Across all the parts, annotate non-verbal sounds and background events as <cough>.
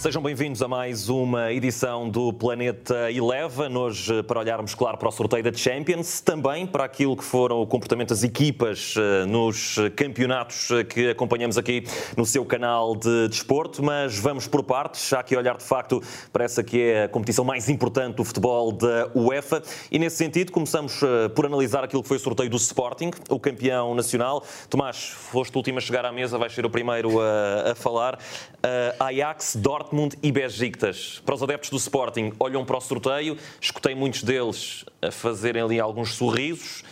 Sejam bem-vindos a mais uma edição do Planeta Eleven. Hoje, para olharmos, claro, para o sorteio da Champions, também para aquilo que foram o comportamento das equipas eh, nos campeonatos eh, que acompanhamos aqui no seu canal de desporto. Mas vamos por partes, já que olhar de facto para essa que é a competição mais importante do futebol da UEFA. E nesse sentido, começamos eh, por analisar aquilo que foi o sorteio do Sporting, o campeão nacional. Tomás, foste o último a chegar à mesa, vais ser o primeiro a, a falar. Uh, Ajax, Dortmund. Dortmund e Besiktas. Para os adeptos do Sporting, olham para o sorteio, escutei muitos deles a fazerem ali alguns sorrisos,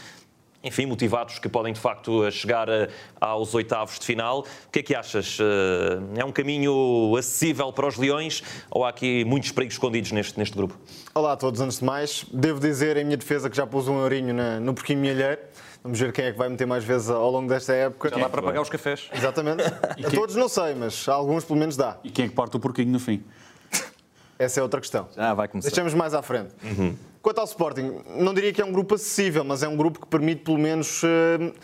enfim, motivados que podem de facto chegar eh, aos oitavos de final. O que é que achas? Eh, é um caminho acessível para os Leões ou há aqui muitos perigos escondidos neste, neste grupo? Olá a todos, antes de mais, devo dizer em minha defesa que já pus um ourinho no porquinho milheiro. Vamos ver quem é que vai meter mais vezes ao longo desta época. Já dá para pagar os cafés. Exatamente. <laughs> a todos não sei, mas a alguns pelo menos dá. E quem é que parte o porquinho no fim? Essa é outra questão. Já vai começar. Deixamos mais à frente. Uhum. Quanto ao Sporting, não diria que é um grupo acessível, mas é um grupo que permite pelo menos. Uh,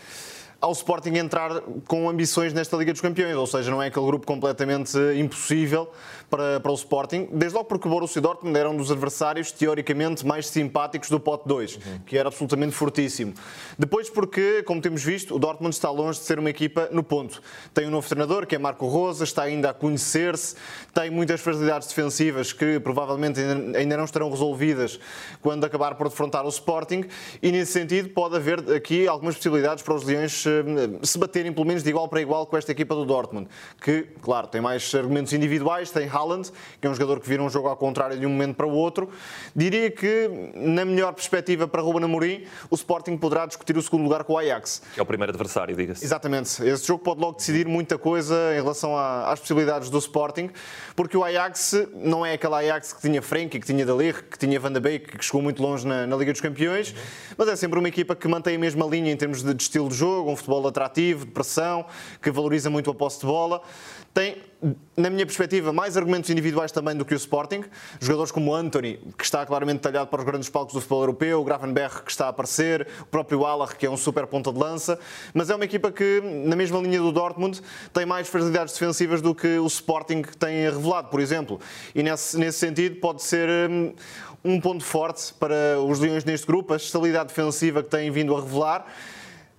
ao Sporting entrar com ambições nesta Liga dos Campeões, ou seja, não é aquele grupo completamente impossível para, para o Sporting, desde logo porque o Borussia Dortmund era um dos adversários teoricamente mais simpáticos do pote 2, uhum. que era absolutamente fortíssimo. Depois porque, como temos visto, o Dortmund está longe de ser uma equipa no ponto. Tem um novo treinador, que é Marco Rosa, está ainda a conhecer-se, tem muitas fragilidades defensivas que provavelmente ainda não estarão resolvidas quando acabar por defrontar o Sporting, e nesse sentido pode haver aqui algumas possibilidades para os Leões eh, se baterem pelo menos de igual para igual com esta equipa do Dortmund, que, claro, tem mais argumentos individuais, tem Haaland, que é um jogador que vira um jogo ao contrário de um momento para o outro. Diria que, na melhor perspectiva para Ruben Amorim, o Sporting poderá discutir o segundo lugar com o Ajax. É o primeiro adversário, diga-se. Exatamente. Esse jogo pode logo decidir muita coisa em relação às possibilidades do Sporting, porque o Ajax não é aquele Ajax que tinha Frenkie, que tinha Dalir, que tinha Van de Beek, que chegou muito longe na, na Liga dos Campeões, mas é sempre uma equipa que mantém a mesma linha em termos de, de estilo de jogo, um futebol atrativo, de pressão, que valoriza muito a posse de bola. Tem, na minha perspectiva, mais argumentos individuais também do que o Sporting. Jogadores como Anthony, que está claramente talhado para os grandes palcos do futebol europeu, o Gravenberg, que está a aparecer, o próprio Aller, que é um super ponta de lança. Mas é uma equipa que, na mesma linha do Dortmund, tem mais fragilidades defensivas do que o Sporting tem revelado, por exemplo. E nesse, nesse sentido, pode ser hum, um ponto forte para os Leões neste grupo, a estabilidade defensiva que têm vindo a revelar.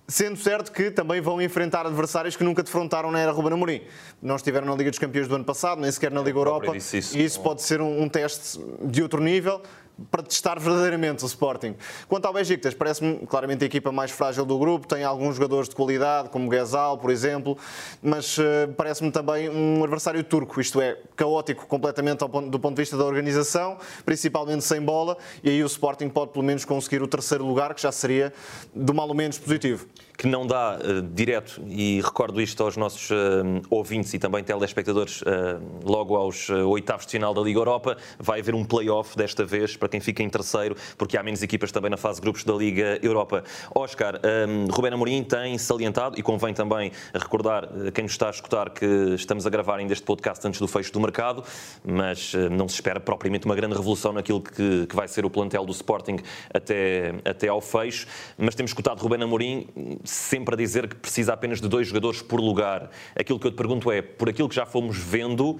Sendo certo que também vão enfrentar adversários que nunca defrontaram na era Ruben Amorim. Não estiveram na Liga dos Campeões do ano passado, nem sequer na Liga Europa. Isso. E isso pode ser um, um teste de outro nível para testar verdadeiramente o Sporting. Quanto ao Besiktas, parece-me claramente a equipa mais frágil do grupo, tem alguns jogadores de qualidade, como Gezal, por exemplo, mas uh, parece-me também um adversário turco, isto é, caótico completamente ponto, do ponto de vista da organização, principalmente sem bola, e aí o Sporting pode pelo menos conseguir o terceiro lugar, que já seria do mal ou menos positivo que não dá uh, direto, e recordo isto aos nossos uh, ouvintes e também telespectadores, uh, logo aos oitavos de final da Liga Europa, vai haver um play-off desta vez para quem fica em terceiro, porque há menos equipas também na fase grupos da Liga Europa. Oscar, um, Rubén Amorim tem salientado, e convém também recordar quem nos está a escutar que estamos a gravar ainda este podcast antes do fecho do mercado, mas não se espera propriamente uma grande revolução naquilo que, que vai ser o plantel do Sporting até, até ao fecho, mas temos escutado Rubén Amorim sempre a dizer que precisa apenas de dois jogadores por lugar. Aquilo que eu te pergunto é, por aquilo que já fomos vendo,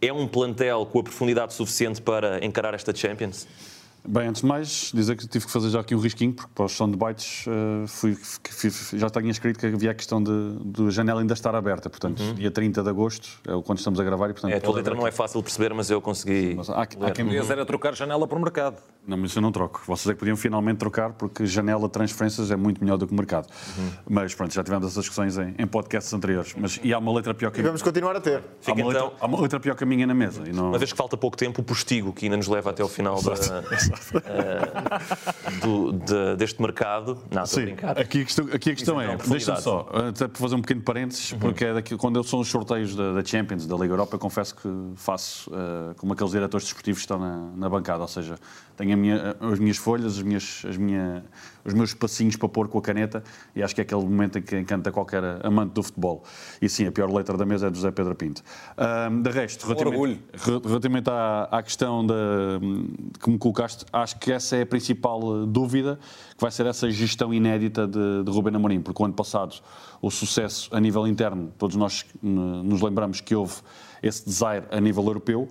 é um plantel com a profundidade suficiente para encarar esta Champions? Bem, antes de mais, dizer que tive que fazer já aqui um risquinho, porque para o som de bytes uh, fui, fui, já tinha escrito que havia a questão de, de janela ainda estar aberta, portanto, uhum. dia 30 de agosto é quando estamos a gravar. E, portanto, é, a tua letra não é fácil de perceber, mas eu consegui. Mas há, há quem... era trocar janela por mercado. Não, mas eu não troco. Vocês é que podiam finalmente trocar, porque janela de transferências é muito melhor do que o mercado. Uhum. Mas pronto, já tivemos essas discussões em, em podcasts anteriores. Mas, e há uma letra pior que a minha. vamos continuar a ter. Há uma, letra, então... há uma letra pior que a minha na mesa. E não... Uma vez que falta pouco tempo, o postigo que ainda nos leva até ao final da, uh, <laughs> do, de, deste mercado. Não, Sim, brincar. Aqui a questão, aqui a questão é, deixa-me só, até para fazer um pequeno parênteses, uhum. porque é daqui, quando eu sou os sorteios da, da, Champions, da Liga Europa, eu confesso que faço uh, como aqueles diretores desportivos que estão na, na bancada, ou seja, tenho minha, as minhas folhas, as minhas, as minha, os meus passinhos para pôr com a caneta e acho que é aquele momento em que encanta qualquer amante do futebol. E sim, a pior letra da mesa é do José Pedro Pinto. Um, de resto, relativamente, relativamente à, à questão da, que me colocaste, acho que essa é a principal dúvida, que vai ser essa gestão inédita de, de Rubén Amorim, porque o ano passado o sucesso a nível interno, todos nós nos lembramos que houve esse desaire a nível europeu.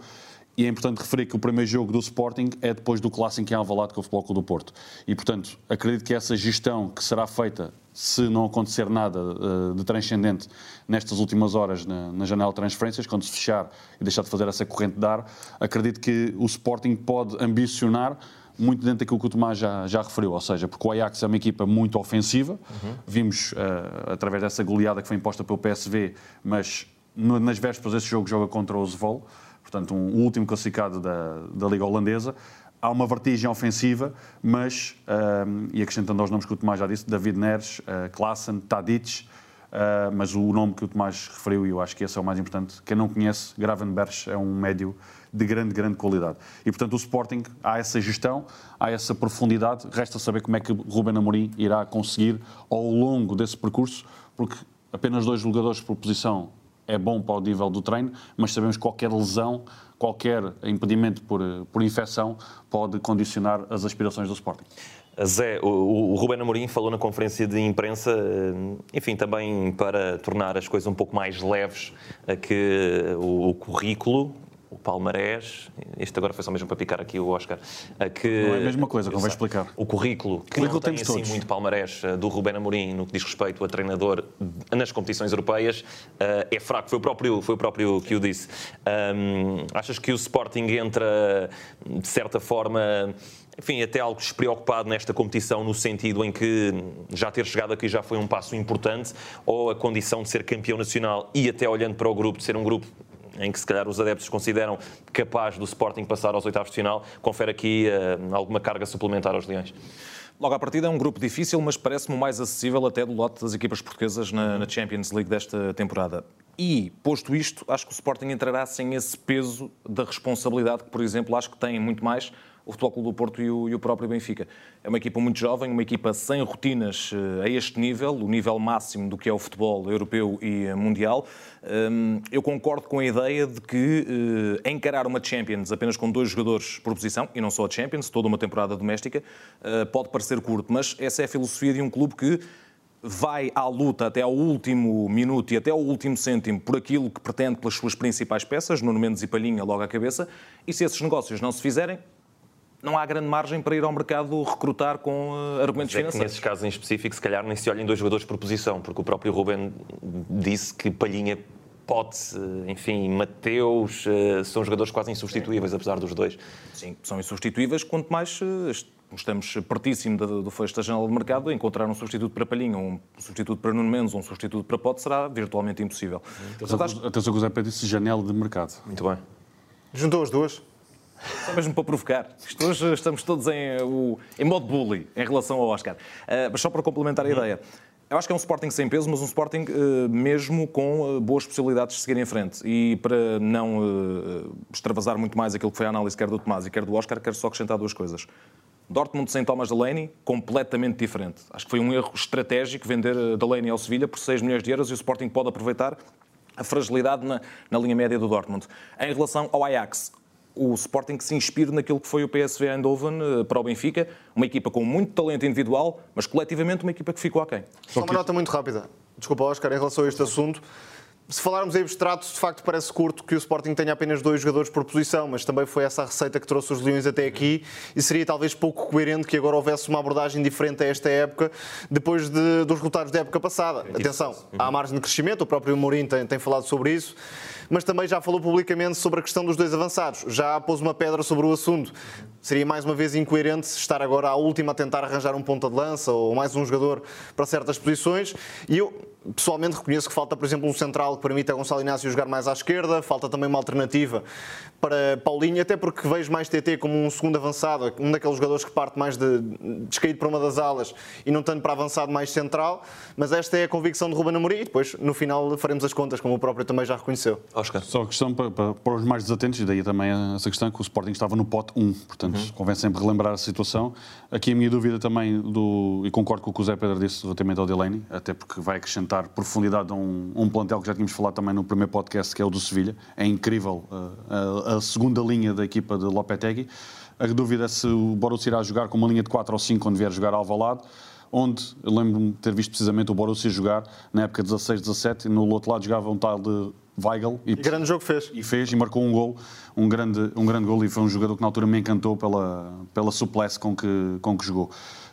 E é importante referir que o primeiro jogo do Sporting é depois do clássico em Alvalade com o Futebol Clube do Porto. E, portanto, acredito que essa gestão que será feita se não acontecer nada uh, de transcendente nestas últimas horas na, na, janela de transferências, quando se fechar e deixar de fazer essa corrente de ar, acredito que o Sporting pode ambicionar muito dentro daquilo que o Tomás já, já referiu, ou seja, porque o Ajax é uma equipa muito ofensiva, uhum. vimos uh, através dessa goleada que foi imposta pelo PSV, mas no, nas vésperas desse jogo joga contra o Zwolle, portanto, um, último classificado da, da Liga Holandesa. Há uma vertigem ofensiva, mas, um, e acrescentando aos nomes que o Tomás já disse, David Neres, uh, Klassen, Tadic, uh, mas o nome que o Tomás referiu, e eu acho que esse é o mais importante, quem não conhece, Gravenberch é um médio de grande, grande qualidade. E, portanto, o Sporting, há essa gestão, há essa profundidade, resta saber como é que Ruben Amorim irá conseguir ao longo desse percurso, porque apenas dois jogadores por posição é bom para o nível do treino, mas sabemos que qualquer lesão, qualquer impedimento por, por infecção pode condicionar as aspirações do Sporting. Zé, o, o Ruben Amorim falou na conferência de imprensa, eh, enfim, também para tornar as coisas um pouco mais leves, que o, o currículo o palmarés, este agora foi só mesmo para picar aqui o Oscar, que... Não é a mesma coisa, como vai explicar. O currículo, que currículo não tem assim todos. muito palmarés eh, do Ruben Amorim no que diz respeito a treinador nas competições europeias, eh, é fraco, foi o próprio, foi o próprio que o disse. Um, achas que o Sporting entra, de certa forma, enfim, até algo despreocupado nesta competição, no sentido em que já ter chegado aqui já foi um passo importante, ou a condição de ser campeão nacional e até olhando para o grupo, de ser um grupo em que se calhar os adeptos consideram capaz do Sporting passar aos oitavos de final, confere aqui uh, alguma carga suplementar aos Leões? Logo à partida é um grupo difícil, mas parece-me mais acessível até do lote das equipas portuguesas na, na, Champions League desta temporada. E, posto isto, acho que o Sporting entrará sem esse peso da responsabilidade que, por exemplo, acho que tem muito mais o Futebol Clube do Porto e o, e o, próprio Benfica. É uma equipa muito jovem, uma equipa sem rotinas uh, a este nível, o nível máximo do que é o futebol europeu e mundial. Um, eu concordo com a ideia de que uh, encarar uma Champions apenas com dois jogadores por posição, e não só a Champions, toda uma temporada doméstica, pode parecer curto, mas essa é a filosofia de um clube que vai à luta até ao último minuto e até ao último cêntimo por aquilo que pretende pelas suas principais peças, Nuno Mendes e Palhinha logo à cabeça, e se esses negócios não se fizerem, não há grande margem para ir ao mercado recrutar com uh, argumentos é financeiros. nesses casos em específico, se calhar nem se olhem dois jogadores por posição, porque o próprio Ruben disse que Palhinha pode, enfim, Mateus, uh, são jogadores quase insubstituíveis, apesar dos dois. Sim, são insubstituíveis, quanto mais uh, estamos pertíssimo do fecho da janela de mercado, encontrar um substituto para Palhinha, um substituto para Nuno Mendes, um substituto para Pote será virtualmente impossível. Atenção que o Zé Pedro disse janela de mercado. Muito bem. Juntou as duas? Só mesmo para provocar. Isto hoje estamos todos em, em modo bully em relação ao Oscar. Uh, mas só para complementar a ideia. Eu acho que é um Sporting sem peso, mas um Sporting uh, mesmo com uh, boas possibilidades de seguir em frente. E para não uh, extravasar muito mais aquilo que foi a análise quer do Tomás e quer do Oscar, quero só acrescentar duas coisas. Dortmund sem Thomas Delaney, completamente diferente. Acho que foi um erro estratégico vender Delaney ao Sevilha por 6 milhões de euros e o Sporting pode aproveitar a fragilidade na, na linha média do Dortmund. Em relação ao Ajax, o Sporting que se inspire naquilo que foi o PSV Eindhoven eh, para o Benfica, uma equipa com muito talento individual, mas coletivamente uma equipa que ficou aquém. Só uma nota muito rápida. Desculpa, Oscar, em relação a este assunto. Se falarmos em abstrato, de facto parece curto que o Sporting tenha apenas dois jogadores por posição, mas também foi essa a receita que trouxe os Leões até aqui e seria talvez pouco coerente que agora houvesse uma abordagem diferente a esta época, depois de, dos resultados da época passada. Atenção, há margem de crescimento, o próprio Mourinho tem, tem falado sobre isso, mas também já falou publicamente sobre a questão dos dois avançados, já pôs uma pedra sobre o assunto. Seria mais uma vez incoerente estar agora à última a tentar arranjar um ponta de lança ou mais um jogador para certas posições. E eu, pessoalmente, reconheço que falta, por exemplo, um central que permita a Gonçalo Inácio jogar mais à esquerda, falta também uma alternativa para Paulinho, até porque vejo mais TT como um segundo avançado, um daqueles jogadores que parte mais de descaído para uma das alas e não tanto para avançado mais central. Mas esta é a convicção de Ruben Amorim e depois, no final, faremos as contas, como o próprio também já reconheceu. Oscar. Só a questão para, para, para os mais desatentos, e daí também essa questão que o Sporting estava no pote 1, portanto uhum. convém sempre relembrar a situação. Aqui a minha dúvida também, do, e concordo com o que o Zé Pedro disse relativamente ao Delaney, até porque vai acrescentar profundidade a um, um plantel que já tínhamos falado também no primeiro podcast, que é o do Sevilha. É incrível uh, a, a, segunda linha da equipa de Lopetegui. A dúvida é se o Borussia irá jogar com uma linha de 4 ou 5 quando vier jogar ao Valado onde eu lembro-me de ter visto precisamente o Borussia jogar na época 16-17 e no outro lado jogava um tal de Weigl. E, e grande jogo fez. E fez e marcou um gol, um grande, um grande gol e foi um jogador que na altura me encantou pela, pela suplesse com que, com que jogou.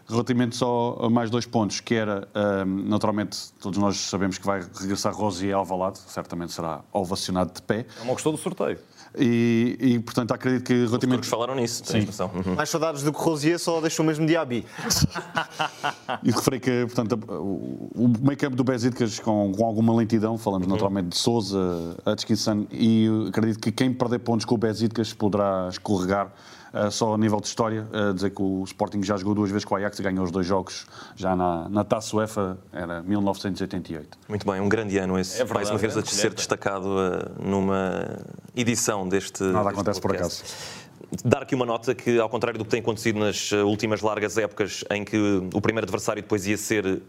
Relativamente só a mais dois pontos, que era, um, naturalmente, todos nós sabemos que vai regressar Rosier ao Valado, certamente será ovacionado de pé. É uma questão do sorteio. E, e, portanto, acredito que relativamente... Os falaram nisso, Sim. Uhum. Mais saudades do que Rosier só deixou mesmo Diaby. <laughs> e referi que, portanto, o, campo do Besiktas com, com alguma lentidão, falamos uhum. naturalmente de Souza, Hutchinson, e acredito que quem perder pontos com o Besiktas poderá escorregar Uh, só a nível de história, uh, dizer que o Sporting já jogou duas vezes com o Ajax e ganhou os dois jogos já na, na Taça UEFA, era 1988. Muito bem, um grande ano esse. É verdade, Mais uma vez é a ser destacado uh, numa edição deste. Nada deste acontece podcast. por acaso. Dar aqui uma nota que, ao contrário do que tem acontecido nas últimas largas épocas, em que o primeiro adversário depois ia ser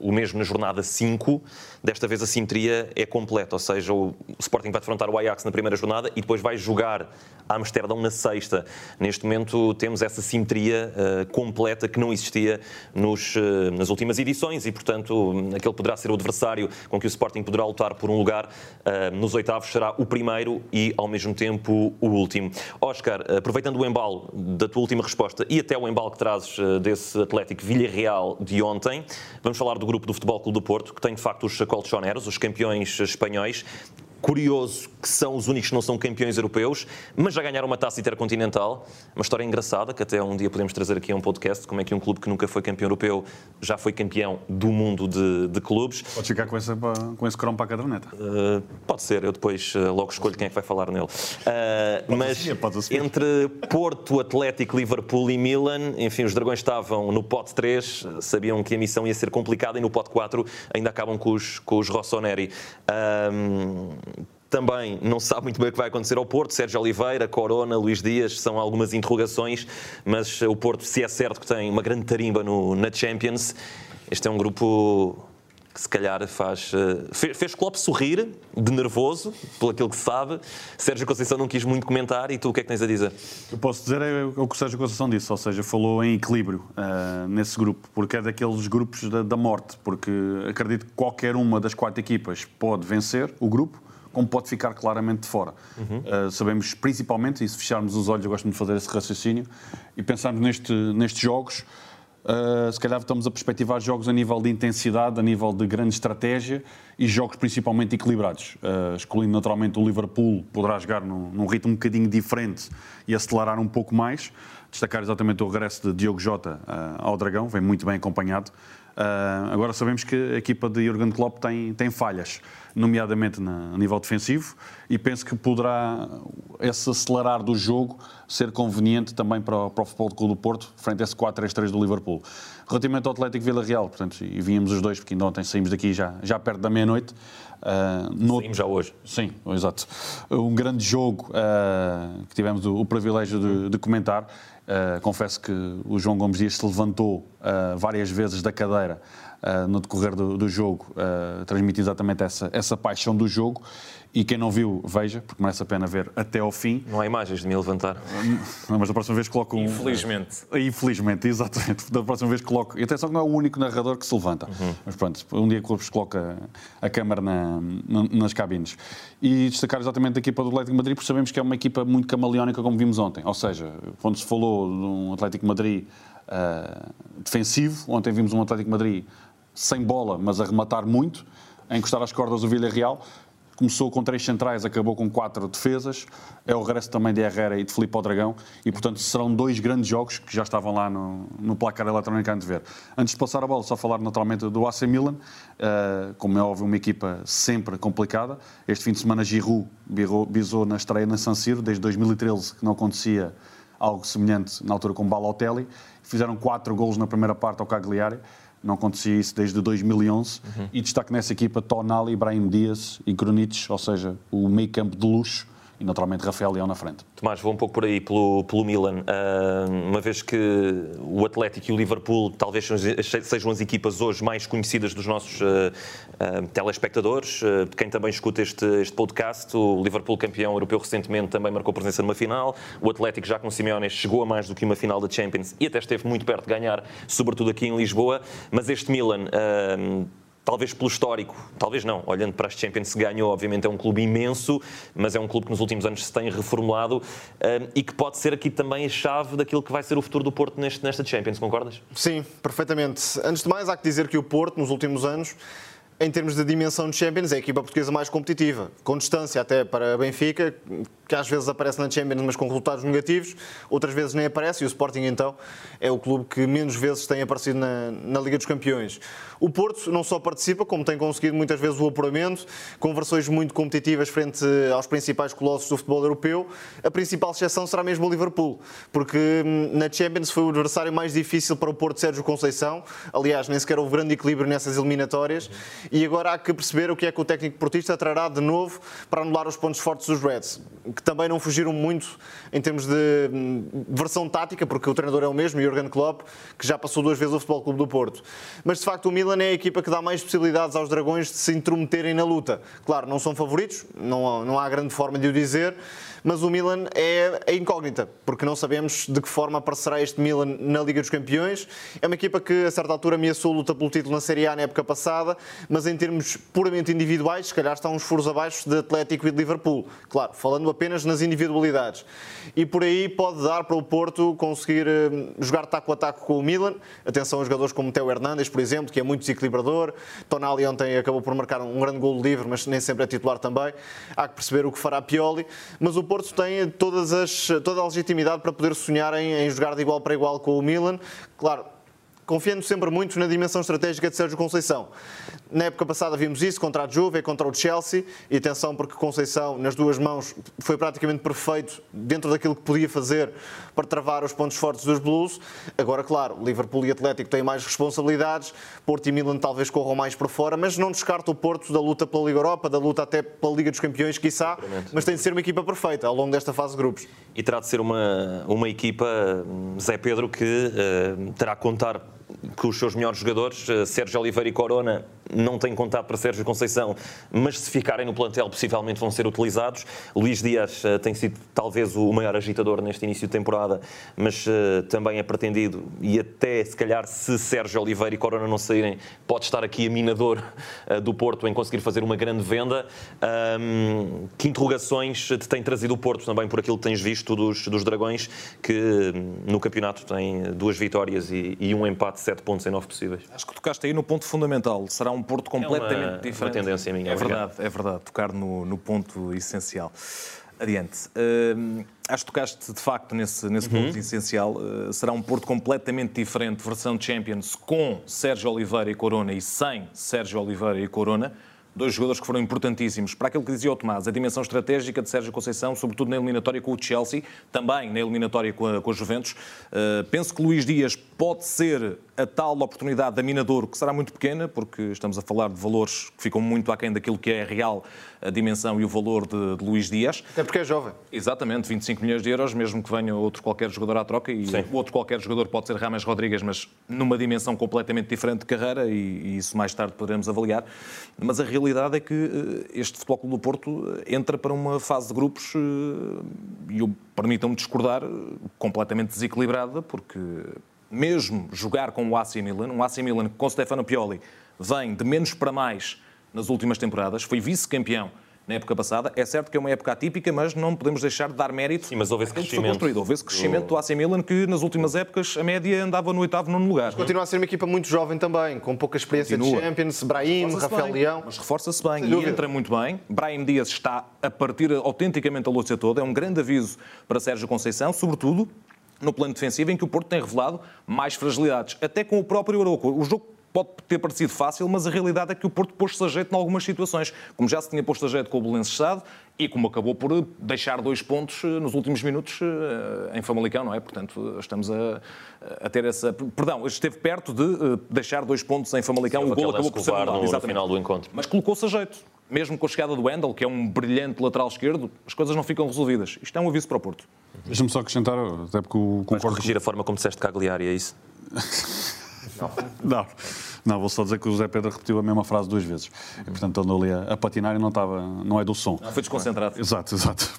o mesmo na jornada 5, desta vez a simetria é completa, ou seja, o Sporting vai defrontar o Ajax na primeira jornada e depois vai jogar a Amsterdão na sexta. Neste momento temos essa simetria uh, completa que não existia nos, uh, nas últimas edições e, portanto, aquele poderá ser o adversário com que o Sporting poderá lutar por um lugar uh, nos oitavos será o primeiro e, ao mesmo tempo, o último. Oscar, aproveitando o embalo da tua última resposta e até o embalo que trazes desse Atlético Villarreal de ontem, vamos falar do grupo do Futebol Clube do Porto, que tem de facto os colchoneros, os campeões espanhóis, curioso que são os únicos que não são campeões europeus, mas já ganharam uma taça intercontinental. Uma história engraçada que até um dia podemos trazer aqui a um podcast, como é que um clube que nunca foi campeão europeu já foi campeão do mundo de, de clubes. Pode ficar com, essa, com esse cromo para a caderneta. Uh, pode ser, eu depois uh, logo escolho quem é que vai falar nele. Uh, mas entre Porto, Atlético, Liverpool e Milan, enfim, os dragões estavam no pote 3, sabiam que a missão ia ser complicada e no pote 4 ainda acabam com os, com os Rossoneri também não se sabe muito bem o que vai acontecer ao Porto. Sérgio Oliveira, Corona, Luís Dias são algumas interrogações, mas o Porto, se é certo que tem uma grande tarimba no, na Champions, este é um grupo que se calhar faz. Uh, fez, fez Klopp sorrir, de nervoso, pelo aquilo que se sabe. Sérgio Conceição não quis muito comentar e tu o que é que tens a dizer? Eu posso dizer é o que o Sérgio Conceição disse, ou seja, falou em equilíbrio uh, nesse grupo, porque é daqueles grupos da, da morte, porque acredito que qualquer uma das quatro equipas pode vencer o grupo como pode ficar claramente de fora. Uhum. Uh, sabemos principalmente, e se fecharmos os olhos, eu gosto de fazer esse raciocínio, e pensarmos neste, nestes jogos, uh, se calhar estamos a perspectivar jogos a nível de intensidade, a nível de grande estratégia e jogos principalmente equilibrados. Uh, escolhendo naturalmente o Liverpool, poderá jogar num, num, ritmo um bocadinho diferente e acelerar um pouco mais. Destacar exatamente o regresso de Diogo Jota ao Dragão, vem muito bem acompanhado. Uh, agora sabemos que a equipa de Jurgen Klopp tem, tem falhas, nomeadamente na, a nível defensivo, e penso que poderá esse acelerar do jogo ser conveniente também para o, para o Futebol Clube do Porto, frente a esse 4-3-3 do Liverpool. Relativamente ao Atlético Vila Real, portanto, e vínhamos os dois, porque ainda ontem saímos daqui já, já perto da meia-noite. Uh, no... Saímos já hoje. Sim, exato. Um grande jogo uh, que tivemos o, o privilégio de, de comentar Uh, confesso que o João Gomes Dias se levantou uh, várias vezes da cadeira uh, no decorrer do, do jogo, transmite exatamente essa, essa paixão do jogo. E quem não viu, veja, porque merece a pena ver até ao fim. Não há imagens de me levantar. Não, mas da próxima vez coloco um. Infelizmente. Infelizmente, exatamente. Da próxima vez coloco. E atenção que não é o único narrador que se levanta. Uhum. Mas pronto, um dia que coloca a câmara na, na, nas cabines. E destacar exatamente a equipa do Atlético Madrid, porque sabemos que é uma equipa muito camaleónica, como vimos ontem. Ou seja, quando se falou de um Atlético Madrid uh, defensivo, ontem vimos um Atlético Madrid sem bola, mas a rematar muito, a encostar as cordas do Villarreal. Começou com três centrais, acabou com quatro defesas. É o regresso também de Herrera e de Filipe ao Dragão. E, portanto, serão dois grandes jogos que já estavam lá no, no placar eletrónico antes de ver. Antes de passar a bola, só falar naturalmente do AC Milan. Uh, como é óbvio, uma equipa sempre complicada. Este fim de semana, Giroud bisou na estreia na San Siro, desde 2013 que não acontecia algo semelhante na altura com Balotelli. Fizeram quatro golos na primeira parte ao Cagliari. Não acontecia isso desde 2011. Uhum. E destaque nessa equipa Tonali, Ibrahim Dias e Krunic, ou seja, o meio campo de luxo e naturalmente Rafael Leão na frente. Tomás, vou um pouco por aí pelo, pelo Milan. Uh, uma vez que o Atlético e o Liverpool talvez sejam as equipas hoje mais conhecidas dos nossos uh, uh, telespectadores, de quem também escuta este, este podcast. O Liverpool, campeão europeu recentemente, também marcou presença numa final. O Atlético, já com Simeone, chegou a mais do que uma final da Champions e até esteve muito perto de ganhar, sobretudo aqui em Lisboa. Mas este Milan talvez pelo histórico, talvez não, olhando para as Champions que ganhou, obviamente é um clube imenso, mas é um clube que nos últimos anos se tem reformulado uh, e que pode ser aqui também a chave daquilo que vai ser o futuro do Porto neste, nesta Champions, concordas? Sim, perfeitamente. Antes de mais, há que dizer que o Porto, nos últimos anos, em termos de dimensão de Champions, é a equipa portuguesa mais competitiva, com distância até para Benfica, que às vezes aparece na Champions, mas com resultados negativos, outras vezes nem aparece, e o Sporting então é o clube que menos vezes tem aparecido na, na Liga dos Campeões. O Porto não só participa, como tem conseguido muitas vezes o apuramento, com versões muito competitivas frente aos principais colossos do futebol europeu. A principal exceção será mesmo o Liverpool, porque hum, na Champions foi o adversário mais difícil para o Porto Sérgio Conceição. Aliás, nem sequer houve grande equilíbrio nessas eliminatórias e agora há que perceber o que é que o técnico portista trará de novo para anular os pontos fortes dos Reds, que também não fugiram muito em termos de hum, versão tática, porque o treinador é o mesmo, Jurgen Klopp, que já passou duas vezes o Futebol Clube do Porto. Mas de facto o Milan é a equipa que dá mais possibilidades aos dragões de se intrometerem na luta. Claro, não são favoritos, não, não há grande forma de o dizer, mas o Milan é a incógnita, porque não sabemos de que forma aparecerá este Milan na Liga dos Campeões. É uma equipa que a certa altura ameaçou a luta pelo título na Série A na época passada, mas em termos puramente individuais, se calhar está uns furos abaixo de Atlético e de Liverpool. Claro, falando apenas nas individualidades. E por aí pode dar para o Porto conseguir eh, jogar taco a taco com o Milan. Atenção a jogadores como Teo Hernandes, por exemplo, que é muito desequilibrador. Tonali ontem acabou por marcar um grande gol livre, mas nem sempre é titular também. Há que perceber o que fará Pioli. Mas o Porto tem todas as, toda a legitimidade para poder sonhar em, em jogar de igual para igual com o Milan. Claro, confiando sempre muito na dimensão estratégica de Sérgio Conceição. Na época passada vimos isso contra a Juve contra o Chelsea, e atenção porque Conceição, nas duas mãos, foi praticamente perfeito dentro daquilo que podia fazer para travar os pontos fortes dos Blues. Agora, claro, Liverpool e Atlético têm mais responsabilidades, Porto e Milan talvez corram mais por fora, mas não descarta o Porto da luta pela Liga Europa, da luta até pela Liga dos Campeões, quiçá, mas tem de ser uma equipa perfeita ao longo desta fase de grupos. E terá de ser uma, uma equipa, Zé Pedro, que uh, terá que contar com os seus melhores jogadores, eh, Sérgio Oliveira e Corona, não têm contado para Sérgio Conceição, mas se ficarem no plantel, possivelmente vão ser utilizados. Luís Dias uh, tem sido talvez o maior agitador neste início de temporada, mas uh, também é pretendido, e até se calhar, se Sérgio Oliveira e Corona não saírem, pode estar aqui a minador uh, do Porto em conseguir fazer uma grande venda. Um, que interrogações te tem trazido o Porto também por aquilo que tens visto dos, dos Dragões, que no campeonato tem duas vitórias e, e um empate, sete pontos em nove possíveis? Acho que tocaste aí no ponto fundamental. Será um um Porto completamente é uma, diferente. Uma tendência minha. É verdade, é verdade. Tocar no, no ponto essencial. Adiante. Uh, acho que tocaste de facto nesse, nesse uhum. ponto essencial. Uh, será um Porto completamente diferente, versão Champions, com Sérgio Oliveira e Corona e sem Sérgio Oliveira e Corona dois jogadores que foram importantíssimos para aquilo que dizia o Tomás, a dimensão estratégica de Sérgio Conceição, sobretudo na eliminatória com o Chelsea, também na eliminatória com a, com a Juventus. Uh, penso que Luís Dias pode ser a tal oportunidade da Minadouro, que será muito pequena, porque estamos a falar de valores que ficam muito aquém daquilo que é real a dimensão e o valor de, de Luís Dias. Até porque é jovem. Exatamente, 25 milhões de euros, mesmo que venha outro qualquer jogador à troca, e Sim. outro qualquer jogador pode ser Rames Rodrigues, mas numa dimensão completamente diferente de carreira, e, e isso mais tarde poderemos avaliar. Mas a realidade é que eh, este Futebol Clube do Porto eh, entra para uma fase de grupos, eh, e permitam-me discordar, completamente desequilibrada, porque mesmo jogar com o AC Milan, um AC Milan com Stefano Pioli vem de menos para mais nas últimas temporadas, foi vice-campeão na época passada. É certo que é uma época atípica, mas não podemos deixar de dar mérito. Sim, mas houve esse crescimento. Houve esse crescimento do AC Milan que nas últimas épocas a média andava no oitavo, nono lugar. Mas continua a ser uma equipa muito jovem também, com pouca experiência continua. de Champions, Brahim, Rafael bem, Leão. Mas reforça-se bem e entra muito bem. Brahim Dias está a partir autenticamente a lúcia toda. É um grande aviso para Sérgio Conceição, sobretudo no plano defensivo, em que o Porto tem revelado mais fragilidades, até com o próprio Europa. O jogo pode ter parecido fácil, mas a realidade é que o Porto pôs-se a jeito em algumas situações, como já se tinha posto a jeito com o Belenenses Estado e como acabou por deixar dois pontos eh, nos últimos minutos eh, em Famalicão, não é? Portanto, estamos a, a ter essa... Perdão, esteve perto de eh, deixar dois pontos em Famalicão, Sim, o gol acabou por ser no, no final do encontro. Mas colocou-se a jeito. Mesmo com a chegada do Wendel, que é um brilhante lateral esquerdo, as coisas não ficam resolvidas. Isto é um aviso para o Porto. Deixa-me só acrescentar, até porque o concordo... Corrigir a forma como disseste Cagliari, é isso? <laughs> não. não. Não, vou só dizer que o José Pedro repetiu a mesma frase duas vezes. E, portanto, andou ali a, a patinar e não, estava, não é do som. Não, foi desconcentrado. Exato, exato.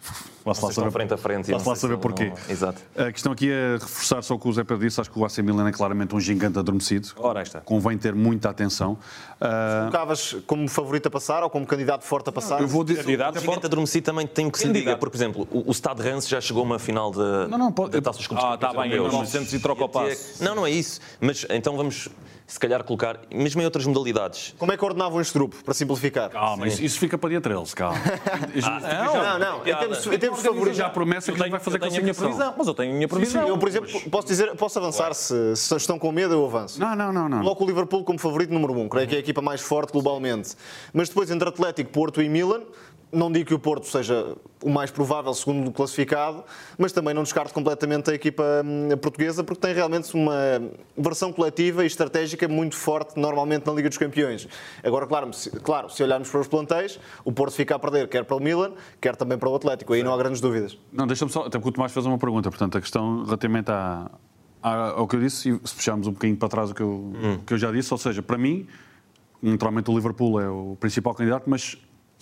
Vá-se lá saber, frente a frente vá-se não lá saber porquê. não- Exato. A questão aqui é reforçar só o que o Zé Pedro disse. Acho que o AC Milan é claramente um gigante adormecido. Ora, está. Convém ter muita atenção. Ah, Colocavas como favorito a passar ou como candidato forte a passar? eu vou dizer. Candidato O gigante adormecido também tem que se lhe diga, porque, por exemplo, o, o Stade Reims já chegou a uma final da, Não, não, pode- da Taça dos Clubes Ah, está bem, em Europeus. 1900 e troca o passo. Não, não é isso. Mas então vamos, se calhar, colocar, mesmo em outras modalidades. Como é que ordenavam este grupo, para simplificar? Calma, isso, isso fica para dia 13, calma. <laughs> Não, não, em termos, em termos favoritos. já a promessa que ele vai fazer tenho a minha previsão, mas eu tenho a minha previsão. Eu, por exemplo, posso, dizer, posso avançar se, se estão com medo, eu avanço. Não, não, não, não. Coloco o Liverpool como favorito número um, creio que é a equipa mais forte globalmente. Mas depois entre Atlético, Porto e Milan, não digo que o Porto seja o mais provável segundo o classificado, mas também não descarto completamente a equipa hum, portuguesa porque tem realmente uma versão coletiva e estratégica muito forte normalmente na Liga dos Campeões. Agora, claro, se, claro, se olharmos para os plantéis, o Porto fica a perder quer para o Milan, quer também para o Atlético. Aí não há grandes dúvidas. Não, deixa-me só, até porque o Tomás fez uma pergunta, portanto, a questão relativamente à, à- ao que eu disse, e se puxarmos um bocadinho para trás o que eu, que eu já disse, ou seja, para mim, naturalmente o Liverpool é o principal candidato, mas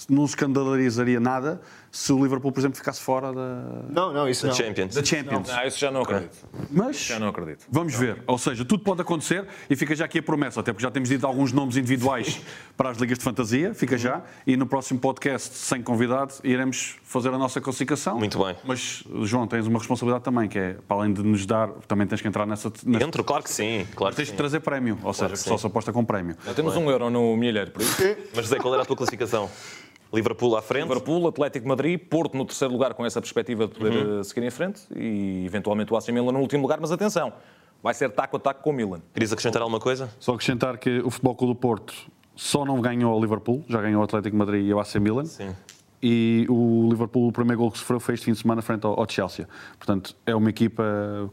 não escandalizaria nada se o Liverpool, por exemplo, ficasse fora da, Não, não, isso Da não. Champions. da Champions. Ah, isso já não acredito. Mas Já não acredito. vamos ver. Ou seja, tudo pode acontecer e fica já aqui a promessa, até porque já temos dito alguns nomes individuais <laughs> para as ligas de fantasia, fica já. E no próximo podcast, sem convidado, iremos fazer a nossa classificação. Muito bem. Mas, João, tens uma responsabilidade também, que é, para além de nos dar, também tens que entrar nessa. nessa Entro, claro que sim. Claro que tens de sim. trazer prémio, ou seja, que só se aposta com prémio. Já temos um euro no milheiro, por isso. Mas, Zé, qual era a tua classificação? Liverpool à frente? Liverpool, Atlético de Madrid, Porto no terceiro lugar com essa perspectiva de poder eh, seguir em frente e eventualmente o AC Milan no último lugar, mas atenção, vai ser taco a taco com o Milan. Querias acrescentar alguma coisa? Só acrescentar que o Futebol Clube do Porto só não ganhou ao Liverpool, já ganhou o Atlético de Madrid e o AC Milan. Sim. E o Liverpool, o primeiro gol que sofreu foi este fim de semana frente ao, ao Chelsea. Portanto, é uma equipa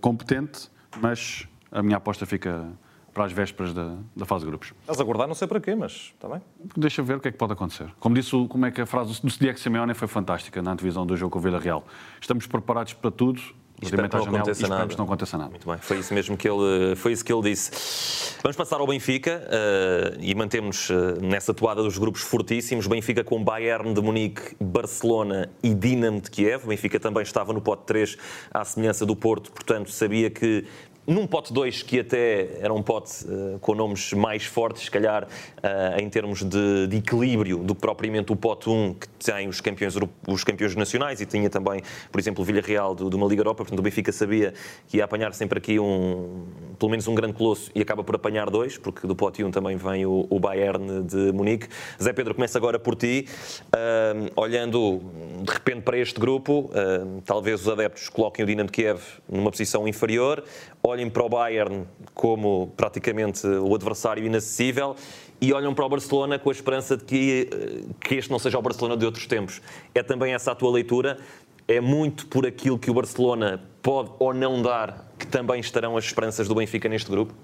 competente, mas a minha aposta fica para as vésperas da, da fase de grupos. Estás a guardar, não sei para quê, mas está bem. Deixa ver o que é que pode acontecer. Como disse, como é que a frase do Diego Simeone foi fantástica na antevisão do jogo com o Vila Real. Estamos preparados para tudo, espero que não janela, aconteça nada. não aconteça nada. Muito bem, foi isso mesmo que ele, foi isso que ele disse. Vamos passar ao Benfica eh, e mantemos eh, nessa toada dos grupos fortíssimos. Benfica com Bayern de Munique, Barcelona e Dinamo de Kiev. O Benfica também estava no pote 3 à semelhança do Porto, portanto sabia que num pote 2, que até era um pote eh, com nomes mais fortes, se calhar eh, em termos de, de equilíbrio do que propriamente o pote 1, que tem os campeões, os campeões nacionais e tinha também, por exemplo, o Villarreal do- de uma Liga Europa. Portanto, o Benfica sabia que ia apanhar sempre aqui um, pelo menos um grande colosso e acaba por apanhar dois, porque do pote 1 também vem o, o Bayern de Munique. Zé Pedro, começa agora por ti. Ahm, olhando de repente para este grupo, talvez os adeptos coloquem o Dinamo de Kiev numa posição inferior, olhem para o Bayern como praticamente o adversário inacessível e olham para o Barcelona com a esperança de que, eh, que este não seja o Barcelona de outros tempos. É também essa a tua leitura? É muito por aquilo que o Barcelona pode ou não dar que também estarão as esperanças do Benfica neste grupo?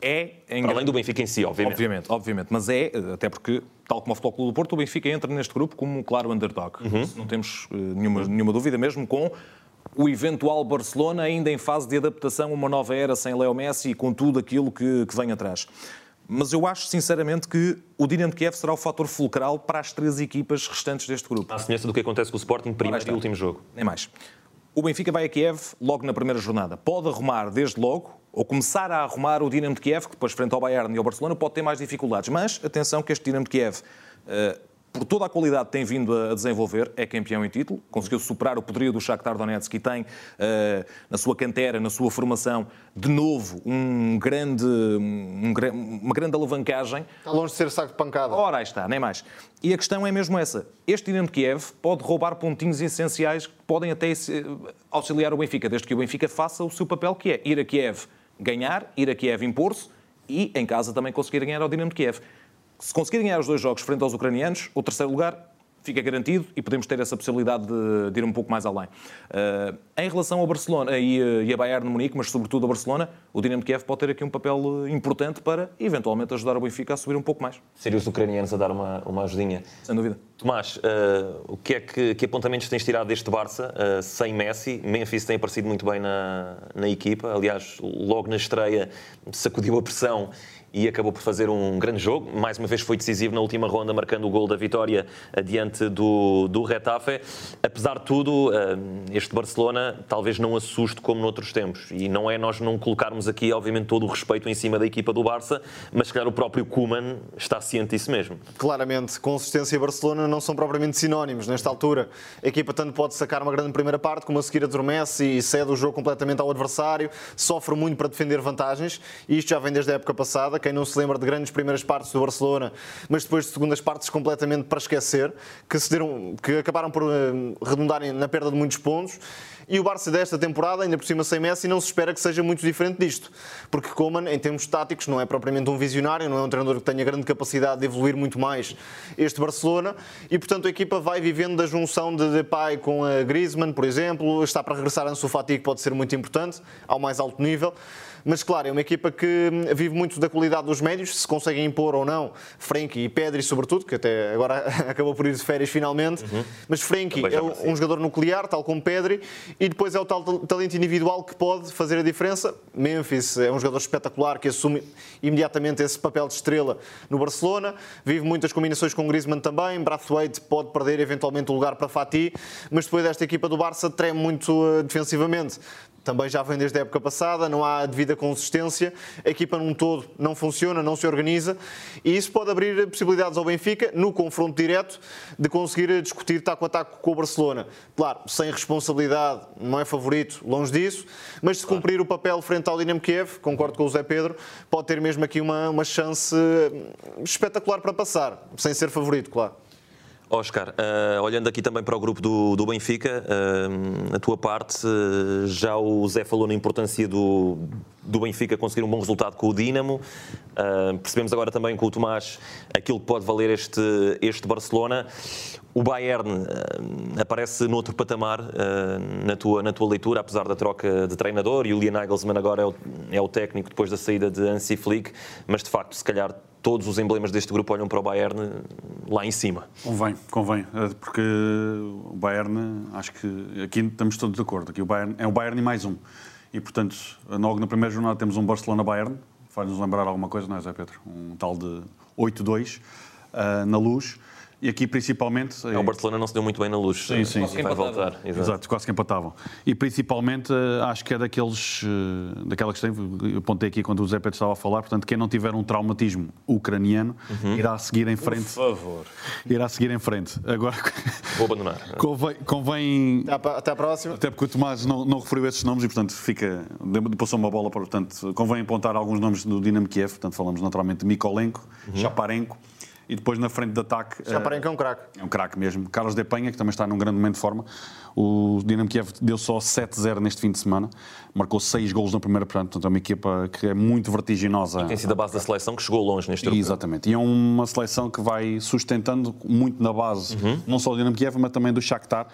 É em além do Benfica em si, obviamente. Obviamente, obviamente. Mas é, até porque, tal como o Futebol Clube do Porto, o Benfica entra neste grupo como um claro underdog. Isso não temos eh, nenhuma, nenhuma dúvida, mesmo com o eventual Barcelona ainda em fase de adaptação a uma nova era sem Leo Messi e com tudo aquilo que, que vem atrás. Mas eu acho, sinceramente, que o Dinamo de Kiev será o fator fulcral para as três equipas restantes deste grupo. À semelhança do que acontece com o Sporting, primeiro e último jogo. Nem mais. O Benfica vai a Kiev logo na primeira jornada. Pode arrumar desde logo, ou começar a arrumar o Dinamo de Kiev, que depois, frente ao Bayern e ao Barcelona, pode ter mais dificuldades. Mas, atenção que este Dinamo de Kiev, eh, por toda a qualidade que tem vindo a desenvolver, é campeão em título, conseguiu superar o poderio do Shakhtar Donetsk e tem, eh, na sua cantera, na sua formação, de novo, um grande, um uma grande alavancagem. Está longe de ser saco de pancada. Ora, aí está, nem mais. E a questão é mesmo essa. Este Dinamo de Kiev pode roubar pontinhos essenciais que podem até eh, auxiliar o Benfica, desde que o Benfica faça o seu papel, que é ir a Kiev ganhar, ir a Kiev impor-se e, em casa, também conseguir ganhar ao Dinamo de Kiev. Se conseguir ganhar os dois jogos frente aos ucranianos, o terceiro lugar fica garantido e podemos ter essa possibilidade de, de ir um pouco mais além. Eh, em relação ao Barcelona e, eh, e a Bayern de Munique, mas sobretudo ao Barcelona, o Dinamo Kiev pode ter aqui um papel eh, importante para, eventualmente, ajudar o Benfica a subir um pouco mais, Seriam os ucranianos a dar uma, uma ajudinha. sem dúvida. Tomás, uh, o que é que, que, apontamentos tens tirado deste Barça uh, sem Messi? Memphis tem aparecido muito bem na, na equipa. Aliás, logo na estreia sacudiu a pressão e acabou por fazer um grande jogo. Mais uma vez foi decisivo na última ronda, marcando o gol da vitória diante do, do Retafe. Apesar de tudo, eh, este Barcelona talvez não assuste como noutros tempos. E não é nós não colocarmos aqui, obviamente, todo o respeito em cima da equipa do Barça, mas se calhar o próprio Koeman está ciente disso mesmo. Claramente, consistência e Barcelona não são propriamente sinónimos nesta altura. A equipa tanto pode sacar uma grande primeira parte, como a seguir adormece e cede o jogo completamente ao adversário, sofre muito para defender vantagens, e isto já vem desde a época passada quem não se lembra de grandes primeiras partes do Barcelona, mas depois de segundas partes completamente para esquecer, que, se deram, que acabaram por eh, redundarem na perda de muitos pontos. E o Barça desta temporada, ainda por cima sem Messi, não se espera que seja muito diferente disto. Porque Koeman, em termos táticos, não é propriamente um visionário, não é um treinador que tenha grande capacidade de evoluir muito mais este Barcelona. E, portanto, a equipa vai vivendo da junção de Depay com a Griezmann, por exemplo. Está para regressar Ansu Fati, que pode ser muito importante, ao mais alto nível. Mas, claro, é uma equipa que hum, vive muito da qualidade dos médios, se conseguem impor ou não. Frenkie e Pedri, sobretudo, que até agora <laughs> acabou por ir de férias finalmente. Uhum. Mas Frenkie é um jogador nuclear, tal como Pedri, e depois é o tal talento individual que pode fazer a diferença. Memphis é um jogador espetacular que assume imediatamente esse papel de estrela no Barcelona. Vive muitas combinações com Griezmann também. Brathwaite pode perder eventualmente o lugar para Fati, mas depois esta equipa do Barça treme muito uh, defensivamente também já vem desde a época passada, não há devida consistência, a equipa num todo não funciona, não se organiza e isso pode abrir possibilidades ao Benfica, no confronto direto, de conseguir discutir taco a taco com o Barcelona. Claro, sem responsabilidade, não é favorito, longe disso, mas se cumprir o papel frente ao Dinamo Kiev, concordo com o Zé Pedro, pode ter mesmo aqui uma, uma chance espetacular para passar, sem ser favorito, claro. Oscar, uh, olhando aqui também para o grupo do, do Benfica, uh, a tua parte, uh, já o Zé falou na importância do, do Benfica conseguir um bom resultado com o Dinamo. percebemos agora também com o Tomás aquilo que pode valer este, este Barcelona. O Bayern aparece noutro patamar na, tua, na tua leitura, apesar da troca de treinador. Julian Nagelsmann agora é o, é o técnico depois da saída de Hansi Flick, mas de facto, se calhar todos os emblemas deste grupo olham para o Bayern lá em cima. Convém, convém, é porque o Bayern, acho que aqui estamos todos de acordo, aqui o Bayern é o Bayern e mais um. E portanto, logo na primeira jornada temos um Barcelona-Bayern, faz-nos lembrar alguma coisa, não é, Zé Pedro? Um tal de 8-2 uh, ah, na luz. E aqui principalmente. É, o Barcelona não se deu muito bem na luz. Sim, sim. sim. Vai voltar. Exato. Exato. quase que empatavam. E principalmente eh, acho que é daqueles. Eh, daquela questão, eu apontei aqui quando o Zé Pedro estava a falar, portanto, quem não tiver um traumatismo ucraniano uhum. irá seguir em frente. Por favor. Irá seguir em frente. Agora. <laughs> Vou abandonar. Convém. convém até à próxima. Até porque o Tomás não, não referiu esses nomes e, portanto, fica. Passou uma bola para. Portanto, convém apontar alguns nomes do Dinamo Kiev. Portanto, falamos naturalmente de Mikolenko, uhum. Chaparenko e depois na frente de ataque. Chaparenko é um craque. É um craque mesmo. Carlos De Penha, que também está num grande momento de forma. O Dinamo Kiev deu só 7-0 neste fim de semana, marcou 6 golos na primeira, portanto é uma equipa que é muito vertiginosa. E tem sido a base da seleção que chegou longe neste grupo. Exatamente, e é uma seleção que vai sustentando muito na base, uhum. não só do Dinamo Kiev, mas também do Shakhtar,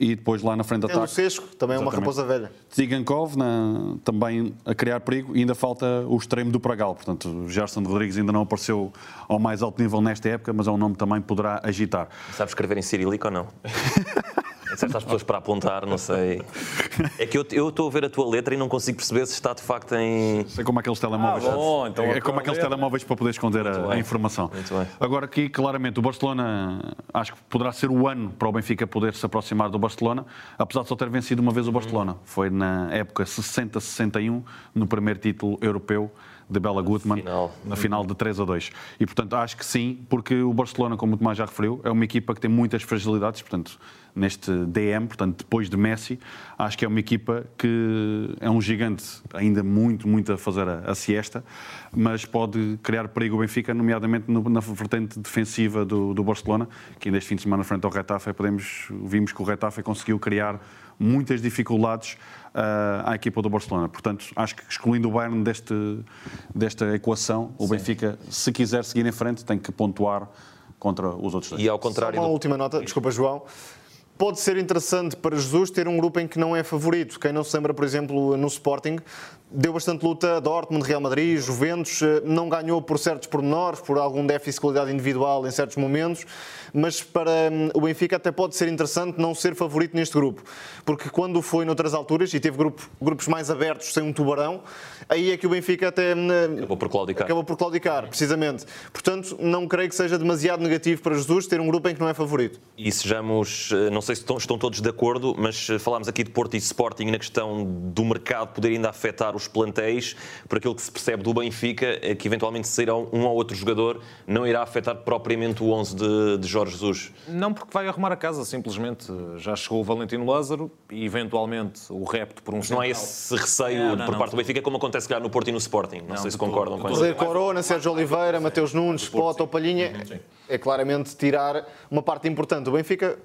e depois lá na frente de ataque... o Sesco, também é uma raposa velha. Tsigankov, na, também a criar perigo, e ainda falta o extremo do Pragal, portanto o Gerson Rodrigues ainda não apareceu ao mais alto nível nesta época, mas é um nome que também poderá agitar. Sabe escrever em cirílico ou não? <laughs> certas pessoas para apontar, não sei. É que eu estou a ver a tua letra e não consigo perceber se está de facto em. É como aqueles telemóveis. Ah, bom, então é, como aqueles telemóveis para poder esconder a, a, informação. Muito bem. Agora aqui, claramente, o Barcelona acho que poderá ser o ano para o Benfica poder se aproximar do Barcelona, apesar de só ter vencido uma vez o Barcelona. Hum. Foi na época 60-61, no primeiro título europeu de Bela Gutmann final. na final de 3 a 2. E portanto acho que sim, porque o Barcelona, como o Tomás já referiu, é uma equipa que tem muitas fragilidades, portanto neste DM, portanto, depois de Messi, acho que é uma equipa que é um gigante, ainda muito, muito a fazer a, a siesta, mas pode criar perigo ao Benfica, nomeadamente no, na vertente defensiva do, do, Barcelona, que ainda este fim de semana, frente ao Retafe, podemos, vimos que o Retafe conseguiu criar muitas dificuldades uh, à equipa do Barcelona. Portanto, acho que excluindo o Bayern deste, desta equação, o Sim. Benfica, se quiser seguir em frente, tem que pontuar contra os outros dois. E ao contrário. Só uma do... última nota, desculpa, João pode ser interessante para Jesus ter um grupo em que não é favorito. Quem não se lembra, por exemplo, no Sporting, deu bastante luta a Dortmund, Real Madrid, Juventus, eh, não ganhou por certos pormenores, por algum déficit de qualidade individual em certos momentos, mas para hum, o Benfica até pode ser interessante não ser favorito neste grupo, porque quando foi noutras alturas e teve grupo, grupos mais abertos sem um tubarão, aí é que o Benfica até hum, acabou por claudicar. Acabou por claudicar, precisamente. Portanto, não creio que seja demasiado negativo para Jesus ter um grupo em que não é favorito. E sejamos, eh, não sei se estão, estão todos de acordo, mas eh, falámos aqui de Porto e Sporting na questão do mercado poder ainda afetar os plantéis, por aquilo que se percebe do Benfica, é que eventualmente sairá um ou outro jogador, não irá afetar propriamente o 11 de, de Jorge Jesus. Não, porque vai arrumar a casa, simplesmente. Já chegou o Valentino Lázaro e eventualmente o repto por um Mas não há esse receio não, por parte do Benfica, como acontece cá no Porto e no Sporting. Não, não sei se concordam com isso. José Corona, Sérgio Oliveira, Mateus Nunes, Pota ou Palhinha. É claramente tirar uma parte importante. O Benfica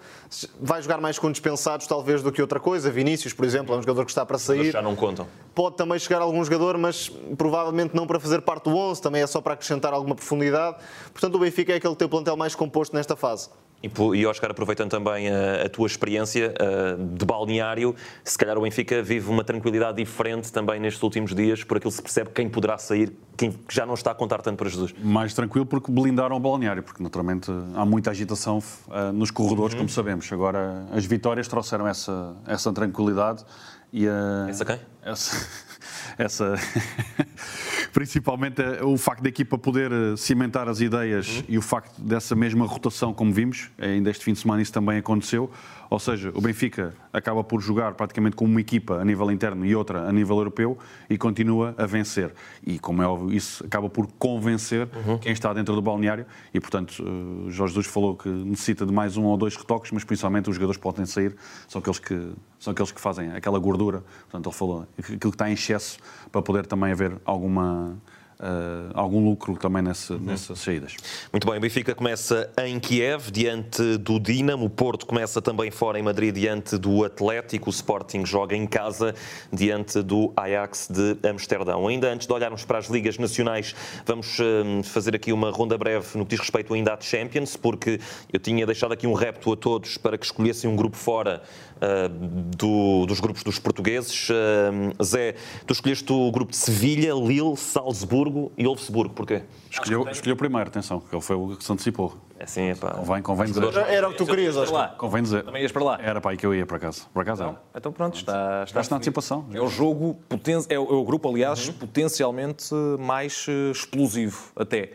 vai jogar mais com dispensados, talvez, do que outra coisa. Vinícius, por exemplo, é um jogador que está para sair. Já não contam. Pode também chegar algum jogador, mas provavelmente não para fazer parte do 11, também é só para acrescentar alguma profundidade. Portanto, o Benfica é aquele que tem o plantel mais composto nesta fase. E, Oscar, aproveitando também a, a tua experiência uh, de balneário, se calhar o Benfica vive uma tranquilidade diferente também nestes últimos dias, por aquilo que se percebe quem poderá sair, quem já não está a contar tanto para Jesus. Mais tranquilo porque blindaram o balneário, porque naturalmente há muita agitação uh, nos corredores, uhum. como sabemos. Agora, as vitórias trouxeram essa, essa tranquilidade e a... Essa quem? Essa... essa <laughs> principalmente eh, o facto da equipa poder eh, cimentar as ideias uhum. e o facto dessa mesma rotação, como vimos, ainda este fim de semana isso também aconteceu. Ou seja, o Benfica acaba por jogar praticamente com uma equipa a nível interno e outra a nível europeu e continua a vencer. E, como é óbvio, isso acaba por convencer uhum. quem está dentro do balneário. E, portanto, eh, Jorge Jesus falou que necessita de mais um ou dois retoques, mas principalmente os jogadores podem sair, são aqueles que, são aqueles que fazem aquela gordura. Portanto, ele falou aquilo que está em excesso para poder também haver alguma Uh, algum lucro também nessa, uhum. nessas saídas. Muito bem, o Benfica começa em Kiev, diante do Dinamo, o Porto começa também fora em Madrid, diante do Atlético, o Sporting joga em casa, diante do Ajax de Amsterdão. Ainda antes de olharmos para as ligas nacionais, vamos uh, fazer aqui uma ronda breve no que diz respeito ainda à Champions, porque eu tinha deixado aqui um repto a todos para que escolhessem um grupo fora do, dos grupos dos portugueses. Zé, tu escolheste o grupo de Sevilha, Lille, Salzburgo, e Wolfsburgo. Porquê? Escolheu, escolheu primeiro, atenção, que ele foi o que se antecipou. É assim, é pá. Convém, convém dizer. Era o que tu querias, acho. Convém dizer. Também ias para lá. Era para aí que eu ia, por acaso. Por acaso não. Então pronto, está, está na antecipação. É o jogo, poten... é, o, é o grupo, aliás, uhum. potencialmente mais uh, explosivo até.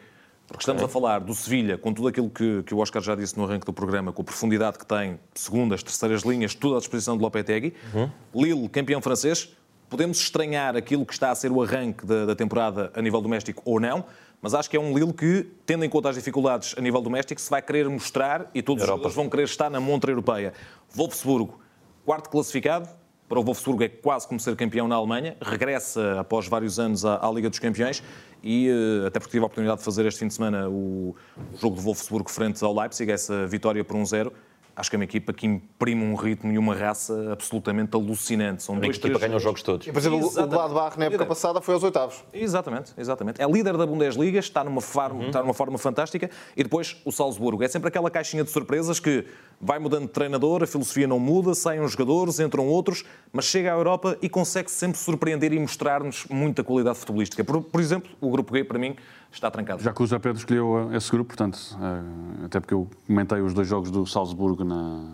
Porque estamos a falar do Sevilha, com tudo aquilo que, que o Oscar já disse no arranque do programa, com a profundidade que tem, segundas, terceiras linhas, tudo à disposição de Lopetegui. Uhum. Lille, campeão francês, Podemos estranhar aquilo que está a ser o arranque da, da, temporada a nível doméstico ou não, mas acho que é um Lille que, tendo em conta as dificuldades a nível doméstico, se vai querer mostrar e todos Europa. os jogadores vão querer estar na montra europeia. Wolfsburgo, quarto classificado, para o Wolfsburgo é quase como ser campeão na Alemanha, regressa após vários anos à, à Liga dos Campeões e, eh, até porque tive a oportunidade de fazer este fim de semana o, jogo de Wolfsburgo frente ao Leipzig, essa vitória por 1-0, acho que é uma equipa que imprime um ritmo e uma raça absolutamente alucinante. São dois, equipa ganha os jogos todos. E, por exemplo, exatamente. o Gladbach na época líder. passada foi aos oitavos. Exatamente, exatamente. É líder da Bundesliga, está numa, forma, uhum. está numa forma fantástica. E depois o Salzburgo. É sempre aquela caixinha de surpresas que vai mudando de treinador, a filosofia não muda, saem uns jogadores, entram outros, mas chega à Europa e consegue sempre surpreender e mostrar-nos muita qualidade futebolística. Por, por exemplo, o grupo G, para mim, está trancado. Já que o José Pedro escolheu esse grupo, portanto, eh, até porque eu comentei os dois jogos do Salzburgo na,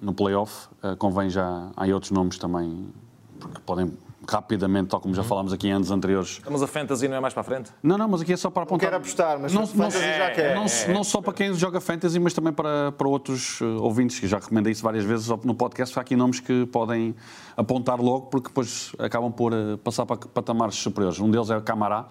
no playoff, eh, convém já. Há outros nomes também, porque podem rapidamente, tal como já uhum. falámos aqui em anos anteriores. Mas a fantasy não é mais para a frente? Não, não, mas aqui é só para apontar. Não quero apostar, mas não, não, já quer. Não, não só para quem joga fantasy, mas também para, para outros ouvintes, que já recomendei isso várias vezes no podcast. Há aqui nomes que podem apontar logo, porque depois acabam por passar para patamares superiores. Um deles é o Camará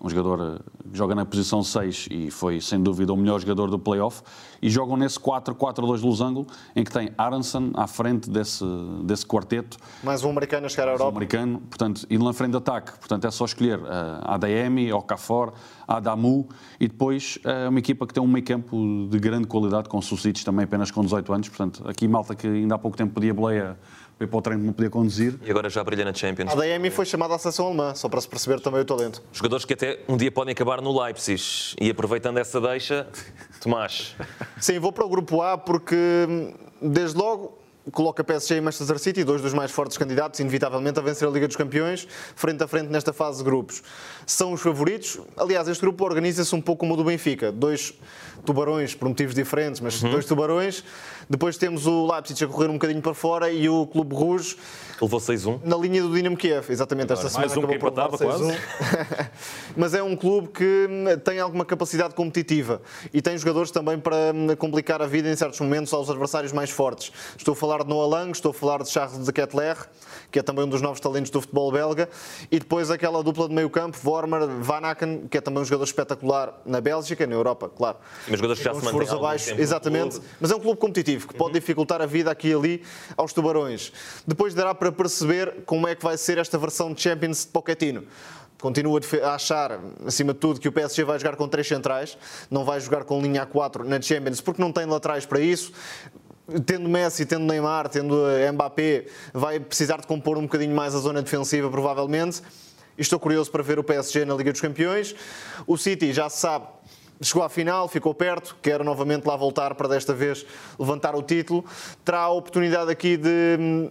um jogador eh, que joga na posição 6 e foi, sem dúvida, o melhor jogador do playoff. E jogam nesse 4-4-2 losango, em que tem Aronson à frente desse, desse quarteto. Mais um americano a chegar à Europa. Um americano, portanto, e na frente de ataque. Portanto, é só escolher uh, ADM, Okafor, Adamu e depois uh, uma equipa que tem um meio campo de grande qualidade, com Sucites também apenas com 18 anos. Portanto, aqui malta que ainda há pouco tempo podia boleia foi para o treino que não podia conduzir. E agora já brilha na Champions. A DM foi chamada à seleção alemã, só para se perceber também o talento. Jogadores que até um dia podem acabar no Leipzig. E aproveitando essa deixa, Tomás. Sim, vou para o grupo A porque, desde logo, coloca PSG e Manchester City, dois dos mais fortes candidatos, inevitavelmente, a vencer a Liga dos Campeões, frente a frente nesta fase de grupos. São os favoritos. Aliás, este grupo organiza-se um pouco como o do Benfica. Dois tubarões, por motivos diferentes, mas uhum. dois tubarões. Depois temos o Leipzig a correr um bocadinho para fora e o Clube Rouge Levou 6-1. Na linha do Dinamo Kiev, exatamente. Esta semana mais um acabou que por quase. <laughs> Mas é um clube que tem alguma capacidade competitiva e tem jogadores também para complicar a vida em certos momentos aos adversários mais fortes. Estou a falar de Noah Lang, estou a falar de Charles de Kettler, que é também um dos novos talentos do futebol belga, e depois aquela dupla de meio campo, Vormer, Van Aken, que é também um jogador espetacular na Bélgica, na Europa, claro. Mas jogadores que já se mantêm abaixo, exatamente, mas é um clube competitivo, que pode uhum. dificultar a vida aqui e ali aos tubarões. Depois dará para perceber como é que vai ser esta versão de Champions de Pochettino continuo a achar, acima de tudo, que o PSG vai jogar com três centrais, não vai jogar com linha A4 na Champions, porque não tem laterais para isso tendo Messi, tendo Neymar, tendo Mbappé, vai precisar de compor um bocadinho mais a zona defensiva, provavelmente. Estou curioso para ver o PSG na Liga dos Campeões. O City já se sabe, chegou à final, ficou perto, quer novamente lá voltar para desta vez levantar o título. Terá a oportunidade aqui de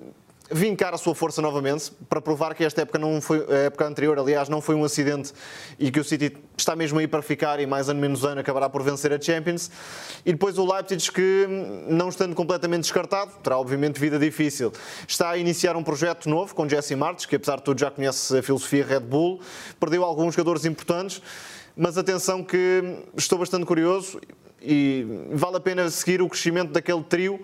vincar a sua força novamente, para provar que esta época não foi, a época anterior, aliás, não foi um acidente e que o City está mesmo aí para ficar e mais ano menos ano acabará por vencer a Champions. E depois o Leipzig que, não estando completamente descartado, terá obviamente vida difícil. Está a iniciar um projeto novo com Jesse Martins, que apesar de tudo já conhece a filosofia Red Bull, perdeu alguns jogadores importantes, mas atenção que estou bastante curioso e vale a pena seguir o crescimento daquele trio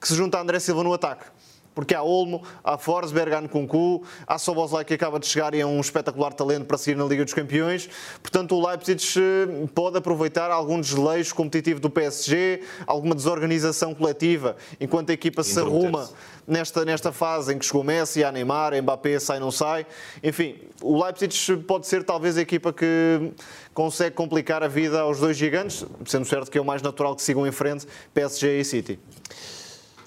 que se junta a André Silva no ataque porque há Olmo, há Forsberg, há Nkunku, há Soboslai que acaba de chegar e é um espetacular talento para seguir na Liga dos Campeões. Portanto, o Leipzig eh, pode aproveitar algum desleixo competitivo do PSG, alguma desorganização coletiva, enquanto a equipa se arruma nesta, nesta fase em que chegou Messi, há Neymar, Mbappé sai não sai. Enfim, o Leipzig pode ser talvez a equipa que consegue complicar a vida aos dois gigantes, sendo certo que é o mais natural que sigam em frente PSG e City.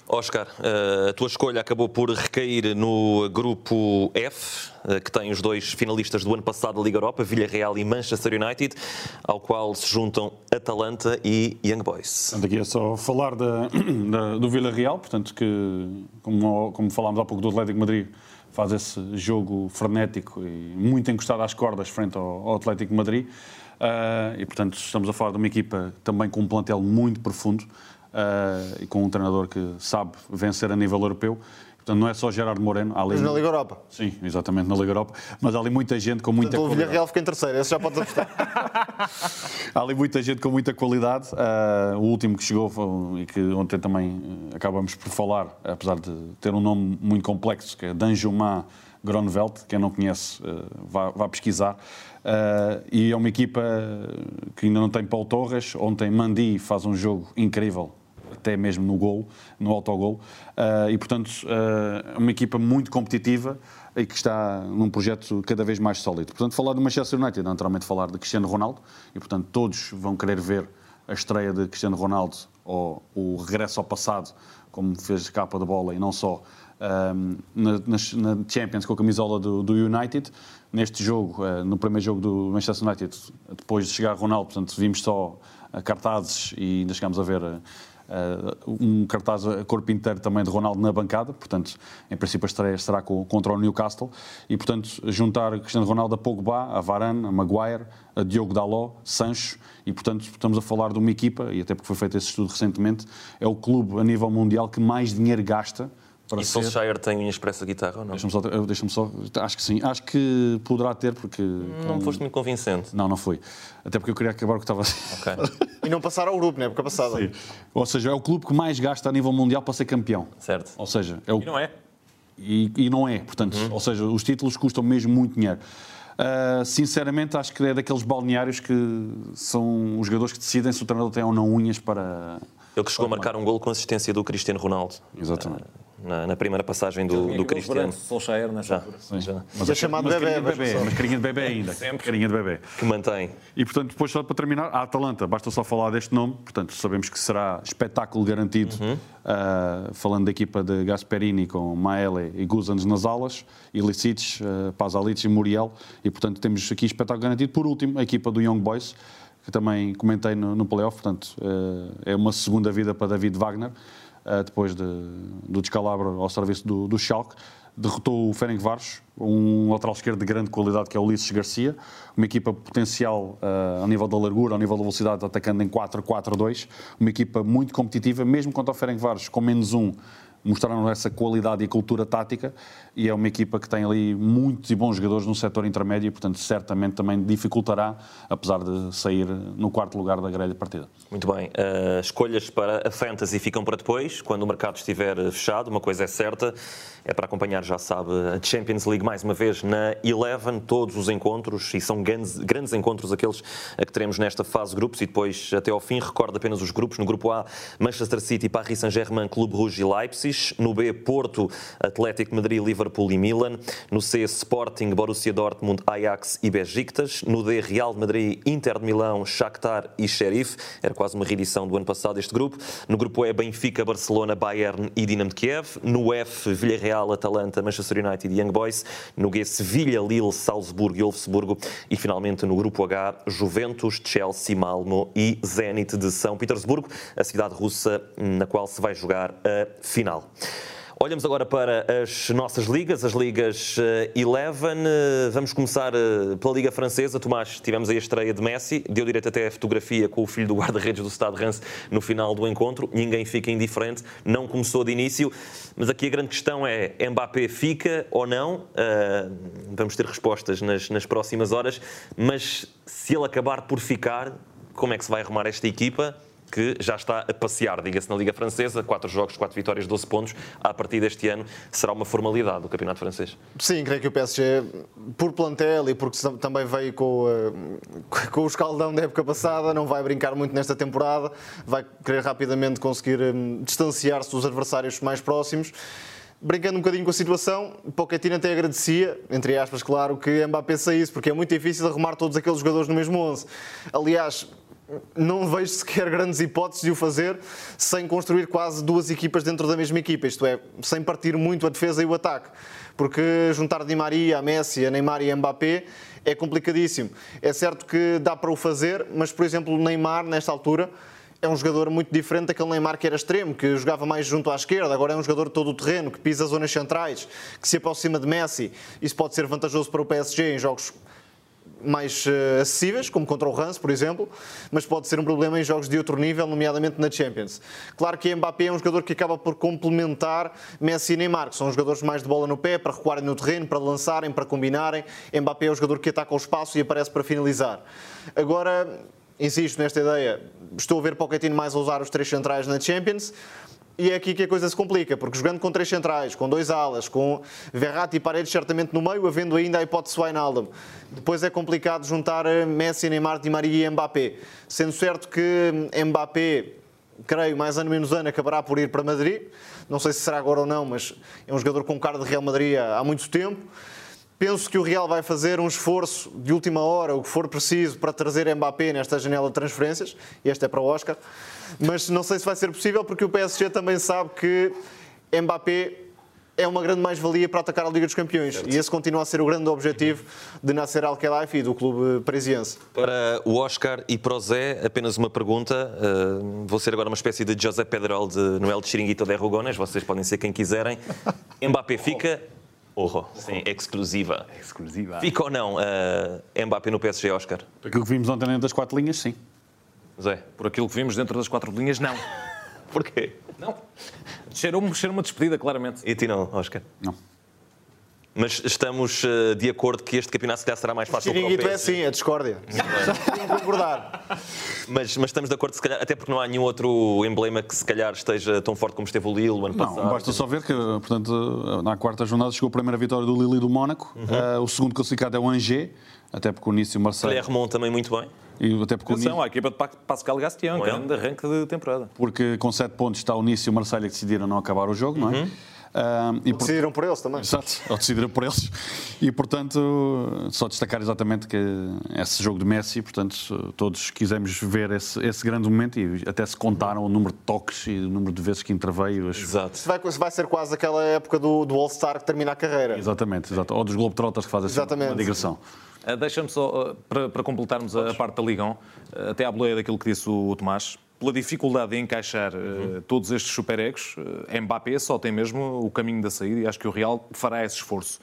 Oscar, eh, a tua escolha acabou por recair no grupo F, eh, que tem os dois finalistas do ano passado da Liga Europa, Villarreal e Manchester United, ao qual se juntam Atalanta e Young Boys. Portanto, aqui é só falar da, <clears throat> da, do Villarreal, portanto, que, como, como falámos há pouco do Atlético Madrid, faz esse jogo frenético e muito encostado às cordas frente ao, ao Atlético Madrid. Uh, e, portanto, estamos a falar de uma equipa também com um plantel muito profundo uh, e com um treinador que sabe vencer a nível europeu. Portanto, não é só Gerardo Moreno. Há ali... Mas na Liga Europa. Sim, exatamente, na Liga Europa. Mas há ali muita gente com muita Portanto, qualidade. O Villarreal fica em terceiro, esse já pode apostar. <laughs> há ali muita gente com muita qualidade. Uh, o último que chegou foi, e que ontem também uh, acabamos por falar, apesar de ter um nome muito complexo, que é Danjuma Gronveld. Quem não conhece, uh, vá, vá pesquisar. Uh, e é uma equipa que ainda não tem Paulo Torres. Ontem Mandi faz um jogo incrível até mesmo no gol, no autogol. Uh, e, portanto, uh, uma equipa muito competitiva e que está num projeto cada vez mais sólido. Portanto, falar do Manchester United, naturalmente falar de Cristiano Ronaldo, e, portanto, todos vão querer ver a estreia de Cristiano Ronaldo ou o regresso ao passado, como fez capa de bola e não só, um, na, na, Champions com a camisola do, do United. Neste jogo, uh, no primeiro jogo do Manchester United, depois de chegar Ronaldo, portanto, vimos só cartazes e ainda chegámos a ver uh, um cartaz a corpo inteiro também de Ronaldo na bancada, portanto, em princípio a estreia será contra o Newcastle, e portanto juntar Cristiano Ronaldo a Pogba, a Varane, a Maguire, a Diogo Dalot, Sancho, e portanto estamos a falar de uma equipa, e até porque foi feito esse estudo recentemente, é o clube a nível mundial que mais dinheiro gasta para e ser... Solskjaer tem unha expressa guitarra ou não? Deixa-me só, deixa só. Acho que sim. Acho que poderá ter, porque. Não foste muito convincente. Não, não foi. Até porque eu queria acabar o que estava Ok. <laughs> e não passar ao grupo, na época passada. Sim. Ou seja, é o clube que mais gasta a nível mundial para ser campeão. Certo. Ou seja, é o... E não é? E, e não é. Portanto, uhum. ou seja, os títulos custam mesmo muito dinheiro. Uh, sinceramente, acho que é daqueles balneários que são os jogadores que decidem se o treinador tem ou não unhas para. Ele que chegou a marcar um gol com assistência do Cristiano Ronaldo. Exatamente. Uh, na, na primeira passagem do, do Cristiano. Solskjaer nessa altura. Sim. Já. Mas é chamado mas bebê, bebê, mas carinha de bebê ainda. Sempre. Carinha de bebê. Que mantém. E portanto, depois só para terminar, a Atalanta, basta só falar deste nome, portanto, sabemos que será espetáculo garantido, uhum. uh, falando da equipa de Gasperini com Maele e Guzans nas alas, Ilicic, uh, Pazalic e Muriel, e portanto temos aqui espetáculo garantido. Por último, a equipa do Young Boys, que também comentei no, no playoff, portanto, uh, é uma segunda vida para David Wagner. Depois de, do descalabro ao serviço do, do Schalke derrotou o Ferencváros, um lateral esquerdo de grande qualidade que é o Ulisses Garcia, uma equipa potencial uh, a nível da largura, a nível da velocidade, atacando em 4-4-2, uma equipa muito competitiva, mesmo contra o Ferencváros com menos um, mostraram essa qualidade e cultura tática e é uma equipa que tem ali muitos e bons jogadores no setor intermédio e, portanto, certamente também dificultará, apesar de sair no quarto lugar da grelha partida. Muito bem. Uh, escolhas para a Fantasy ficam para depois, quando o mercado estiver fechado. Uma coisa é certa, é para acompanhar, já sabe, a Champions League mais uma vez na Eleven, todos os encontros, e são grandes, grandes encontros aqueles que teremos nesta fase de grupos e depois até ao fim, recordo apenas os grupos. No grupo A, Manchester City, Paris Saint-Germain, Clube Rouge e Leipzig. No B, Porto, Atlético Madrid, Liverpool e Milan. No C, Sporting, Borussia Dortmund, Ajax e Besiktas. No D, Real Madrid, Inter de Milão, Shakhtar e Sheriff. Era quase uma reedição do ano passado este grupo. No grupo E, Benfica, Barcelona, Bayern e Dinamo de Kiev. No F, Villarreal, Atalanta, Manchester United e Young Boys. No G, Sevilha, Lille, Salzburgo e Wolfsburgo. E finalmente no grupo H, Juventus, Chelsea, Malmo e Zenit de São Petersburgo, a cidade russa na qual se vai jogar a final. Olhamos agora para as nossas ligas, as ligas 11. Eh, eh, vamos começar eh, pela Liga Francesa. Tomás, tivemos a estreia de Messi, deu direito até a fotografia com o filho do guarda-redes do Stade Reims no final do encontro. Ninguém fica indiferente, não começou de início. Mas aqui a grande questão é: Mbappé fica ou não? vamos ter respostas nas, nas próximas horas. Mas se ele acabar por ficar, como é que se vai arrumar esta equipa? Que já está a passear, diga-se, na Liga Francesa, quatro jogos, quatro vitórias, 12 pontos. A partir deste ano será uma formalidade do Campeonato Francês. Sim, creio que o PSG, por plantel e porque também veio com, eh, <laughs> com o escaldão da época passada, não vai brincar muito nesta temporada, vai querer rapidamente conseguir hum, distanciar-se dos adversários mais próximos brincando um bocadinho com a situação, Pochettino até agradecia, entre aspas, claro, que Mbappé saísse, porque é muito difícil arrumar todos aqueles jogadores no mesmo 11. Aliás, não vejo sequer <laughs> grandes hipóteses de o fazer sem construir quase duas equipas dentro da mesma equipa, isto é, sem partir muito a defesa e o ataque. Porque juntar Di Maria, Messi, Neymar e Mbappé é complicadíssimo. É certo que dá para o fazer, mas, por exemplo, Neymar, nesta altura, é um jogador muito diferente daquele Neymar que era extremo, que jogava mais junto à esquerda, agora é um jogador todo o terreno, que pisa zonas centrais, que se aproxima de Messi. Isso pode ser vantajoso para o PSG em jogos mais uh, acessíveis, como contra o Rans, por exemplo, mas pode ser um problema em jogos de outro nível, nomeadamente na Champions. Claro que Mbappé é um jogador que acaba por complementar Messi e Neymar, que são jogadores mais de bola no pé, para recuarem no terreno, para lançarem, para combinarem. Mbappé é o jogador que ataca o espaço e aparece para finalizar. Agora, insisto nesta ideia, estou a ver Pochettino mais a usar os três centrais na Champions, e é aqui que a coisa se complica, porque jogando com três centrais, com dois alas, com Verratti e Paredes certamente no meio, havendo ainda a hipótese Wijnaldum, depois é complicado juntar eh, Messi, Neymar, Di Maria e Mbappé. Sendo certo que Mbappé, creio, mais ano menos ano, acabará por ir para Madrid. Não sei se será agora ou não, mas é um jogador com cara de Real Madrid há muito tempo. Penso que o Real vai fazer um esforço de última hora, o que for preciso, para trazer Mbappé nesta janela de transferências. E este é para o Oscar. Mas não sei se vai ser possível, porque o PSG também sabe que Mbappé é uma grande mais-valia para atacar a Liga dos Campeões. Certo. E esse continua a ser o grande objetivo de Nasser Al-Khelaifi e do clube parisiense. Para o Oscar e para o Zé, apenas uma pergunta. Uh, vou ser agora uma espécie de José Pedrol de Noel de Chiringuito de Rugones. Vocês podem ser quem quiserem. <laughs> Mbappé fica... Oh, sim, exclusiva. Exclusiva. Fica ou não uh, Mbappé no PSG, Oscar? Aquilo que vimos ontem das quatro linhas, sim. Zé? Por aquilo que vimos dentro das quatro linhas, não. <laughs> Porquê? Não. Cheirou-me cheirou uma despedida, claramente. E a ti não, Oscar? Não. Mas estamos uh, de acordo que este campeonato se calhar será mais fácil para o PSG. é assim, a discórdia. Não concordar. Mas, mas estamos de acordo, se calhar, até porque não há nenhum outro emblema que se calhar esteja tão forte como esteve o Lille o ano não, passado. Não, basta só ver que, portanto, na quarta jornada chegou a primeira vitória do Lille e do Mónaco. Uhum. Uh, o segundo classificado é o Angers, até porque o início Marseille... Clermont também muito bem. E até porque Atenção, a equipa de Pascal Gastien, grande arranque de temporada. Porque com 7 pontos está o Nice e o Marseille que decidiram não acabar o jogo, não é? Uhum. Uh, e por... Decidiram por eles também. Exato, ou decidiram por eles. E, portanto, só destacar exatamente que esse jogo de Messi, portanto, todos quisemos ver esse, esse grande momento e até se contaram o número de toques e o número de vezes que interveio. As... Exato. Vai, vai ser quase aquela época do, do All-Star que termina a carreira. Exatamente, exato. ou dos Globetrotters que fazem exatamente. uma digressão. Uh, Deixa-me só, uh, para, para, completarmos a, a parte da Ligão, uh, até à boleia daquilo que disse o, o Tomás, pela dificuldade de encaixar uhum. uh, todos estes super-egos, uh, Mbappé só tem mesmo o caminho da saída e acho que o Real fará esse esforço.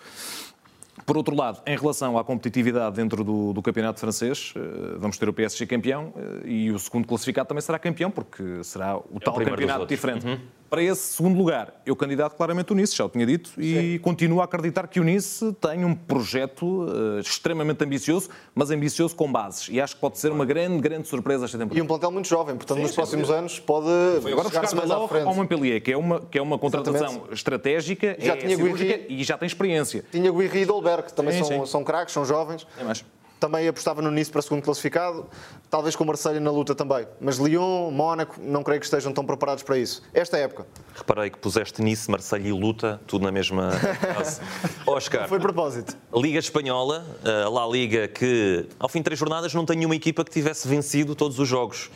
Por outro lado, em relação à competitividade dentro do, do campeonato francês, uh, vamos ter o PSG campeão e o segundo classificado também será campeão, porque será o tal é o campeonato diferente. Uhum para esse segundo lugar. Eu candidato claramente o Nice, já o tinha dito, e Sim. continuo a acreditar que o Nice tem um projeto uh, extremamente ambicioso, mas ambicioso com bases. E acho que pode ser uma grande, grande surpresa esta temporada. E um plantel muito jovem, portanto, Sim, nos próximos anos pode buscar mais à frente. ao Montpellier, que é uma, que é uma contratação Exatamente. estratégica, já é tinha e já tem experiência. Tinha Guirri e Dolberg, que também sim, são, são craques, são jovens. É mais também apostava no Nice para segundo classificado, talvez com o Marseille na luta também. Mas Lyon, Mónaco, não creio que estejam tão preparados para isso. Esta época. Reparei que puseste Nice, Marseille e luta, tudo na mesma fase. Oscar. <laughs> Foi propósito. Liga Espanhola, a La Liga que, ao fim de três jornadas, não tem nenhuma equipa que tivesse vencido todos os jogos.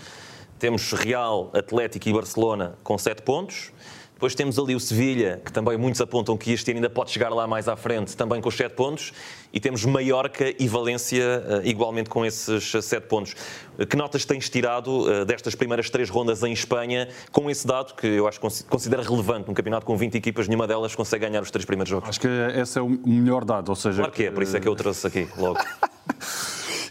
Temos Real, Atlético e Barcelona com sete pontos. Depois temos ali o Sevilha, que também muitos apontam que este ano ainda pode chegar lá mais à frente, também com os 7 pontos. E temos Mallorca e Valência eh, igualmente com esses 7 eh, pontos. Que notas tens tirado eh, destas primeiras três rondas em Espanha com esse dado que eu acho que considera relevante? Num campeonato com 20 equipas, nenhuma delas consegue ganhar os três primeiros jogos. Acho que esse é o melhor dado, ou seja... Claro que é, por isso é que eu trouxe aqui logo. <laughs>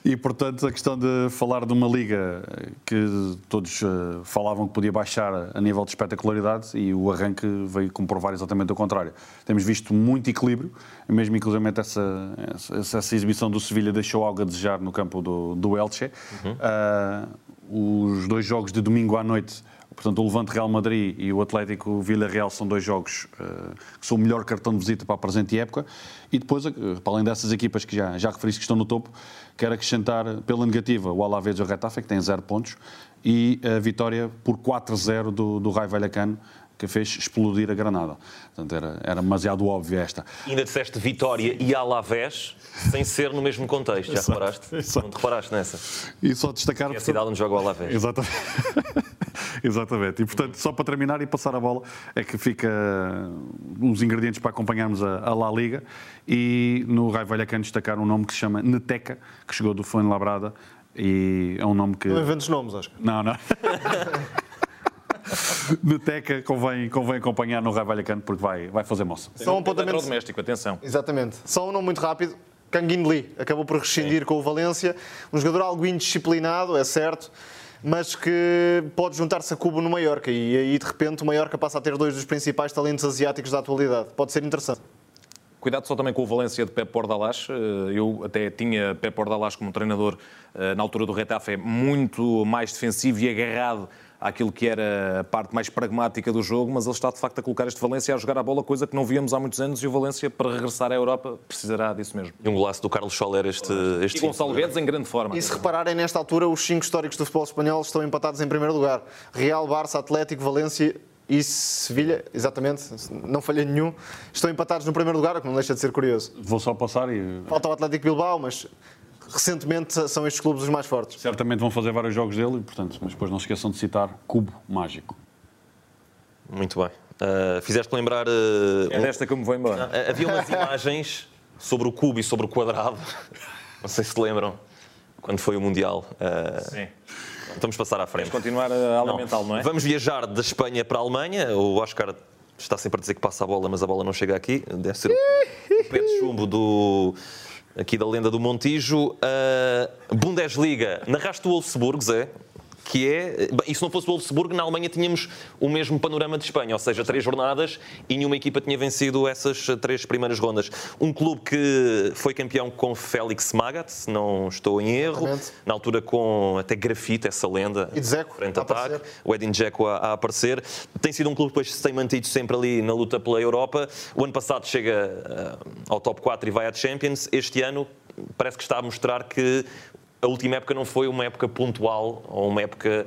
E, portanto, a questão de falar de uma liga que todos uh, falavam que podia baixar a nível de espetacularidade e o arranque veio comprovar exatamente o contrário. Temos visto muito equilíbrio, mesmo inclusive essa, essa, essa exibição do Sevilha deixou algo a desejar no campo do, do Elche. Uhum. Uh, os dois jogos de domingo à noite Portanto, o Levante Real Madrid e o Atlético Vila Real são dois jogos uh, que são o melhor cartão de visita para a presente época. E depois, para além dessas equipas que já, já referiste que estão no topo, quero acrescentar pela negativa o Alavés e o Retafe, que tem zero pontos, e a vitória por 4-0 do, do Raio Vallecano, que fez explodir a Granada. Portanto, era, era demasiado óbvio esta. E ainda disseste Vitória e Alavés sem ser no mesmo contexto, já reparaste? Exato. Não te reparaste nessa? E só destacar... É a cidade onde joga o Alavés. Exatamente. <laughs> Exatamente. E, portanto, só para terminar e passar a bola, é que fica uns ingredientes para acompanharmos a, a La Liga e no Raio Vallecano destacar um nome que se chama Neteca, que chegou do Labrada e é um nome que... Não inventes nomes, acho. Não, não. <laughs> Neteca convém, convém acompanhar no Raio Vallecano porque vai, vai fazer moça. Só um apontamento doméstico, atenção. Exatamente. Só um nome muito rápido. Kangin Lee acabou por rescindir Sim. com o Valência. Um jogador algo indisciplinado, é certo, mas que pode juntar-se a Cubo no Mallorca e aí de repente o Mallorca passa a ter dois dos principais talentos asiáticos da atualidade. Pode ser interessante. Cuidado só também com o Valência de Pep Bordalás. Eh, eu até tinha Pep Bordalás como treinador eh, na altura do Retafe muito mais defensivo e agarrado àquilo que era a parte mais pragmática do jogo, mas ele está de facto a colocar este Valência a jogar a bola, coisa que não víamos há muitos anos, e o Valência, para regressar à Europa, precisará disso mesmo. E um golaço do Carlos Soler este, este E Gonçalo Guedes em grande forma. E se repararem, nesta altura, os cinco históricos do futebol espanhol estão empatados em primeiro lugar. Real, Barça, Atlético, Valência e Sevilha, exatamente, não falhei nenhum, estão empatados no primeiro lugar, o que não deixa de ser curioso. Vou só passar e... Falta o Atlético Bilbao, mas recentemente são estes clubes os mais fortes. Certamente vão fazer vários jogos dele, portanto, mas depois não se esqueçam de citar Cubo Mágico. Muito bem. Uh, Fizeste lembrar. Uh, é desta que eu me vou embora. Uh, havia umas <laughs> imagens sobre o cubo e sobre o quadrado. Não sei se te lembram, quando foi o Mundial. Sim. Vamos passar à frente. Vamos continuar a alimentá-lo, não. não é? Vamos viajar da Espanha para a Alemanha. O Oscar está sempre a dizer que passa a bola, mas a bola não chega aqui. Deve ser o <laughs> pé de chumbo do aqui da lenda do Montijo. Uh, Bundesliga, narraste o Wolfsburg, Zé? Que é. E se não fosse o Wolfsburg, na Alemanha tínhamos o mesmo panorama de Espanha, ou seja, três jornadas e nenhuma equipa tinha vencido essas três primeiras rondas. Um clube que foi campeão com Félix Magath, se não estou em erro, Exatamente. na altura com até grafite, essa lenda. E Dzeko, frente a ataque, o Edin Dzeko a, a, aparecer. Tem sido um clube que depois se tem mantido sempre ali na luta pela Europa. O ano passado chega uh, ao top 4 e vai à Champions. Este ano parece que está a mostrar que a última época não foi uma época pontual ou uma época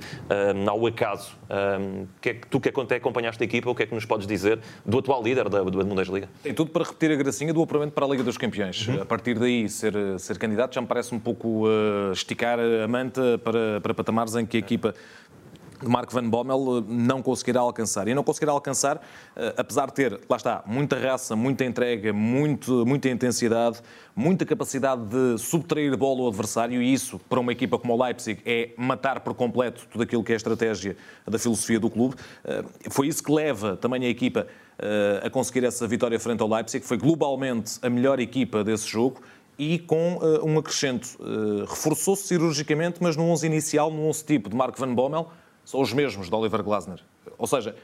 um, ao acaso. Um, que é que, tu que acompanhaste a equipa, o que é que nos podes dizer do atual líder da, da Bundesliga? Tem tudo para repetir a gracinha do apuramento para a Liga dos Campeões. Uhum. A partir daí, ser, ser candidato já me parece um pouco uh, esticar a manta para, para patamares em que a equipa Mark Van Bommel não conseguirá alcançar. E não conseguirá alcançar, apesar de ter, lá está, muita raça, muita entrega, muito, muita intensidade, muita capacidade de subtrair bola ao adversário, e isso, para uma equipa como o Leipzig, é matar por completo tudo aquilo que é a estratégia da filosofia do clube. Foi isso que leva também a equipa a conseguir essa vitória frente ao Leipzig. Foi globalmente a melhor equipa desse jogo e com um acrescento. Reforçou-se cirurgicamente, mas no 11 inicial, no 11 tipo de Mark Van Bommel, são os mesmos de Oliver Glasner. Ou seja,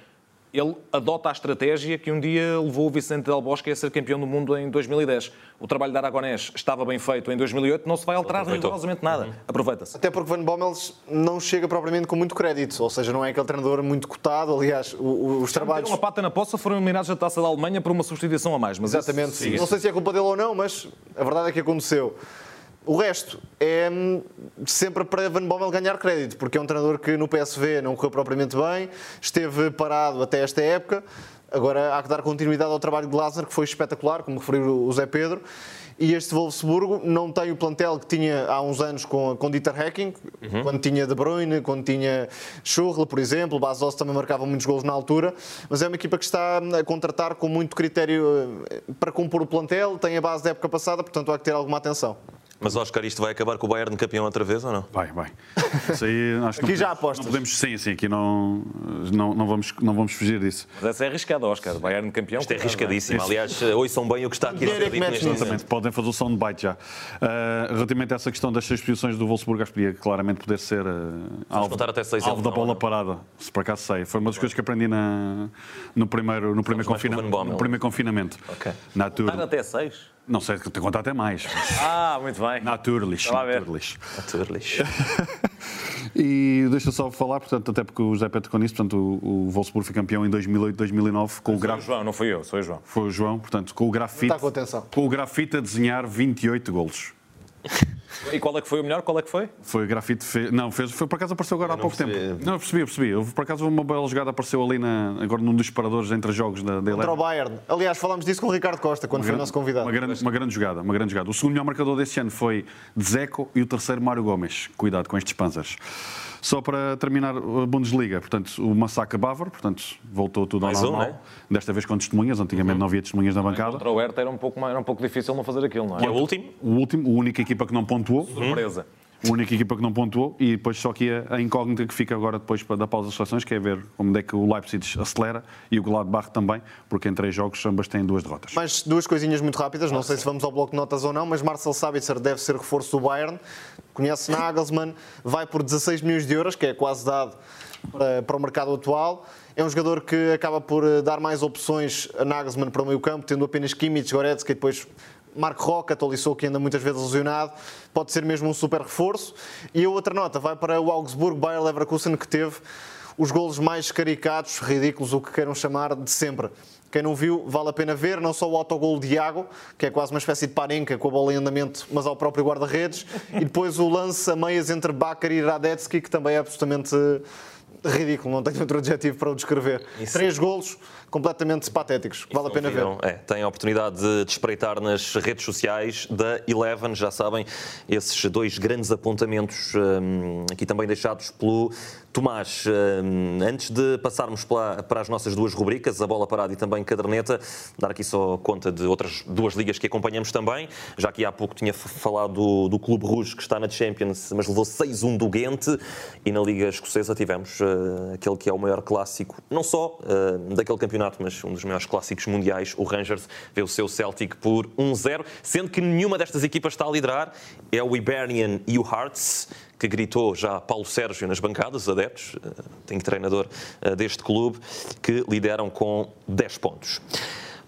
ele adota a estratégia que um dia levou o Vicente Del Bosque a ser campeão do mundo em 2010. O trabalho de Aragonés estava bem feito em 2008, não se vai alterar rigorosamente nada. Uhum. Aproveita-se. Até porque Van Bommel não chega propriamente com muito crédito, ou seja, não é aquele treinador muito cotado. Aliás, os trabalhos. uma pata na poça, foram eliminados da taça da Alemanha por uma substituição a mais. Mas Exatamente. Isso, não sei se é culpa dele ou não, mas a verdade é que aconteceu. O resto é hum, sempre para Van Bommel ganhar crédito, porque é um treinador que no PSV não correu propriamente bem, esteve parado até esta época. Agora há que dar continuidade ao trabalho de Glasner, que foi espetacular, como referiu o Zé Pedro. E este Wolfsburgo não tem o plantel que tinha há uns anos com, com Dieter Hecking, uhum. quando tinha De Bruyne, quando tinha Schurrle, por exemplo. O Basos também marcava muitos gols na altura. Mas é uma equipa que está a contratar com muito critério eh, para compor o plantel, tem a base da época passada, portanto há que ter alguma atenção. Mas, Oscar, isto vai acabar com o Bayern campeão outra vez ou não? Vai, vai. Isso aí, acho aqui não já apostas. Não podemos, sim, sim, aqui não, não, não, vamos, não vamos fugir disso. Mas essa é arriscado, Oscar. Bayern campeão. Isto é arriscadíssimo. Aliás, ouçam bem o que está aqui a ser dito neste Exatamente, podem fazer o soundbite já. Uh, relativamente a essa questão das seis posições do Wolfsburg, acho que podia claramente poder ser uh, alvo, até seis alvo da bola não. parada, se por acaso sei. Foi uma das coisas que aprendi na, no primeiro, no primeiro, confina, no primeiro confinamento. Okay. Na tour. até seis? Não sei, te contar até mais. Ah, muito bem. Naturlich. Naturlich. Naturlich. <laughs> e deixa só falar, portanto, até porque o José Pedro com isso, portanto, o, o Wolfsburg foi campeão em 2008, 2009 com o grafite. o João, não fui eu, sou o João. Foi o João, portanto, com o grafite. Está com atenção. Com o grafite a desenhar 28 golos. E qual é que foi o melhor? Qual é que foi? Foi grafite. Fez, não, fez, foi por acaso apareceu agora há pouco percebi. tempo. Não, percebi, percebi. Houve, por acaso uma bela jogada apareceu ali na, agora num dos paradores entre jogos da, da Contra o Bayern. Aliás, falámos disso com o Ricardo Costa quando uma foi grande, nosso convidado. Uma grande, uma grande jogada, uma grande jogada. O segundo melhor marcador deste ano foi Dzeko e o terceiro Mário Gomes. Cuidado com estes panzers. Só para terminar a Bundesliga, portanto, o massacre bávaro, portanto, voltou tudo ao Mais normal. Um, né? Desta vez com testemunhas, antigamente uhum. não havia testemunhas na bancada. Contra o Hertha era um pouco, mais, era um pouco difícil não fazer aquilo, não é? E o último? O último, a única equipa que não pontuou. Surpresa. A única equipa que não pontuou e depois só que a, incógnita que fica agora depois da pausa das seleções, que é ver como é que o Leipzig acelera e o Gladbach também, porque em três jogos ambas têm duas derrotas. Mais duas coisinhas muito rápidas, não sei se vamos ao bloco de notas ou não, mas Marcel Sabitzer deve ser reforço do Bayern, conhece Nagelsmann, vai por 16 milhões de euros, que é quase dado para, para o mercado atual. É um jogador que acaba por eh, dar mais opções a Nagelsmann para o meio campo, tendo apenas Kimmich, Goretzka e depois Marco Roca, Tolisso, que anda muitas vezes lesionado, pode ser mesmo um super reforço. E a outra nota vai para o Augsburgo, Bayer Leverkusen, que teve os golos mais caricatos, ridículos, o que queiram chamar, de sempre. Quem não viu, vale a pena ver, não só o autogol de Iago, que é quase uma espécie de parenca com a bola em andamento, mas ao próprio guarda-redes, e depois o lance a meias entre Bakar e Radetsky, que também é absolutamente ridículo, não tenho outro adjetivo para o descrever. Isso. Três golos, completamente patéticos. Vale a pena ver. É, tem a oportunidade de, espreitar nas redes sociais da Eleven, já sabem, esses dois grandes apontamentos um, aqui também deixados pelo Tomás, hum, antes de passarmos para as nossas duas rubricas, a bola parada e também caderneta, dar aqui só conta de outras duas ligas que acompanhamos também. Já que há pouco tinha falado do, do Clube Rouge, que está na Champions, mas levou 6-1 do Ghent, e na Liga Escocesa tivemos uh, aquele que é o maior clássico, não só uh, daquele campeonato, mas um dos maiores clássicos mundiais, o Rangers, vê o seu Celtic por 1-0, sendo que nenhuma destas equipas está a liderar, é o Hibernian e o Hearts que gritou já Paulo Sérgio nas bancadas, adeptos, eh, tem treinador eh, deste clube, que lideram com 10 pontos.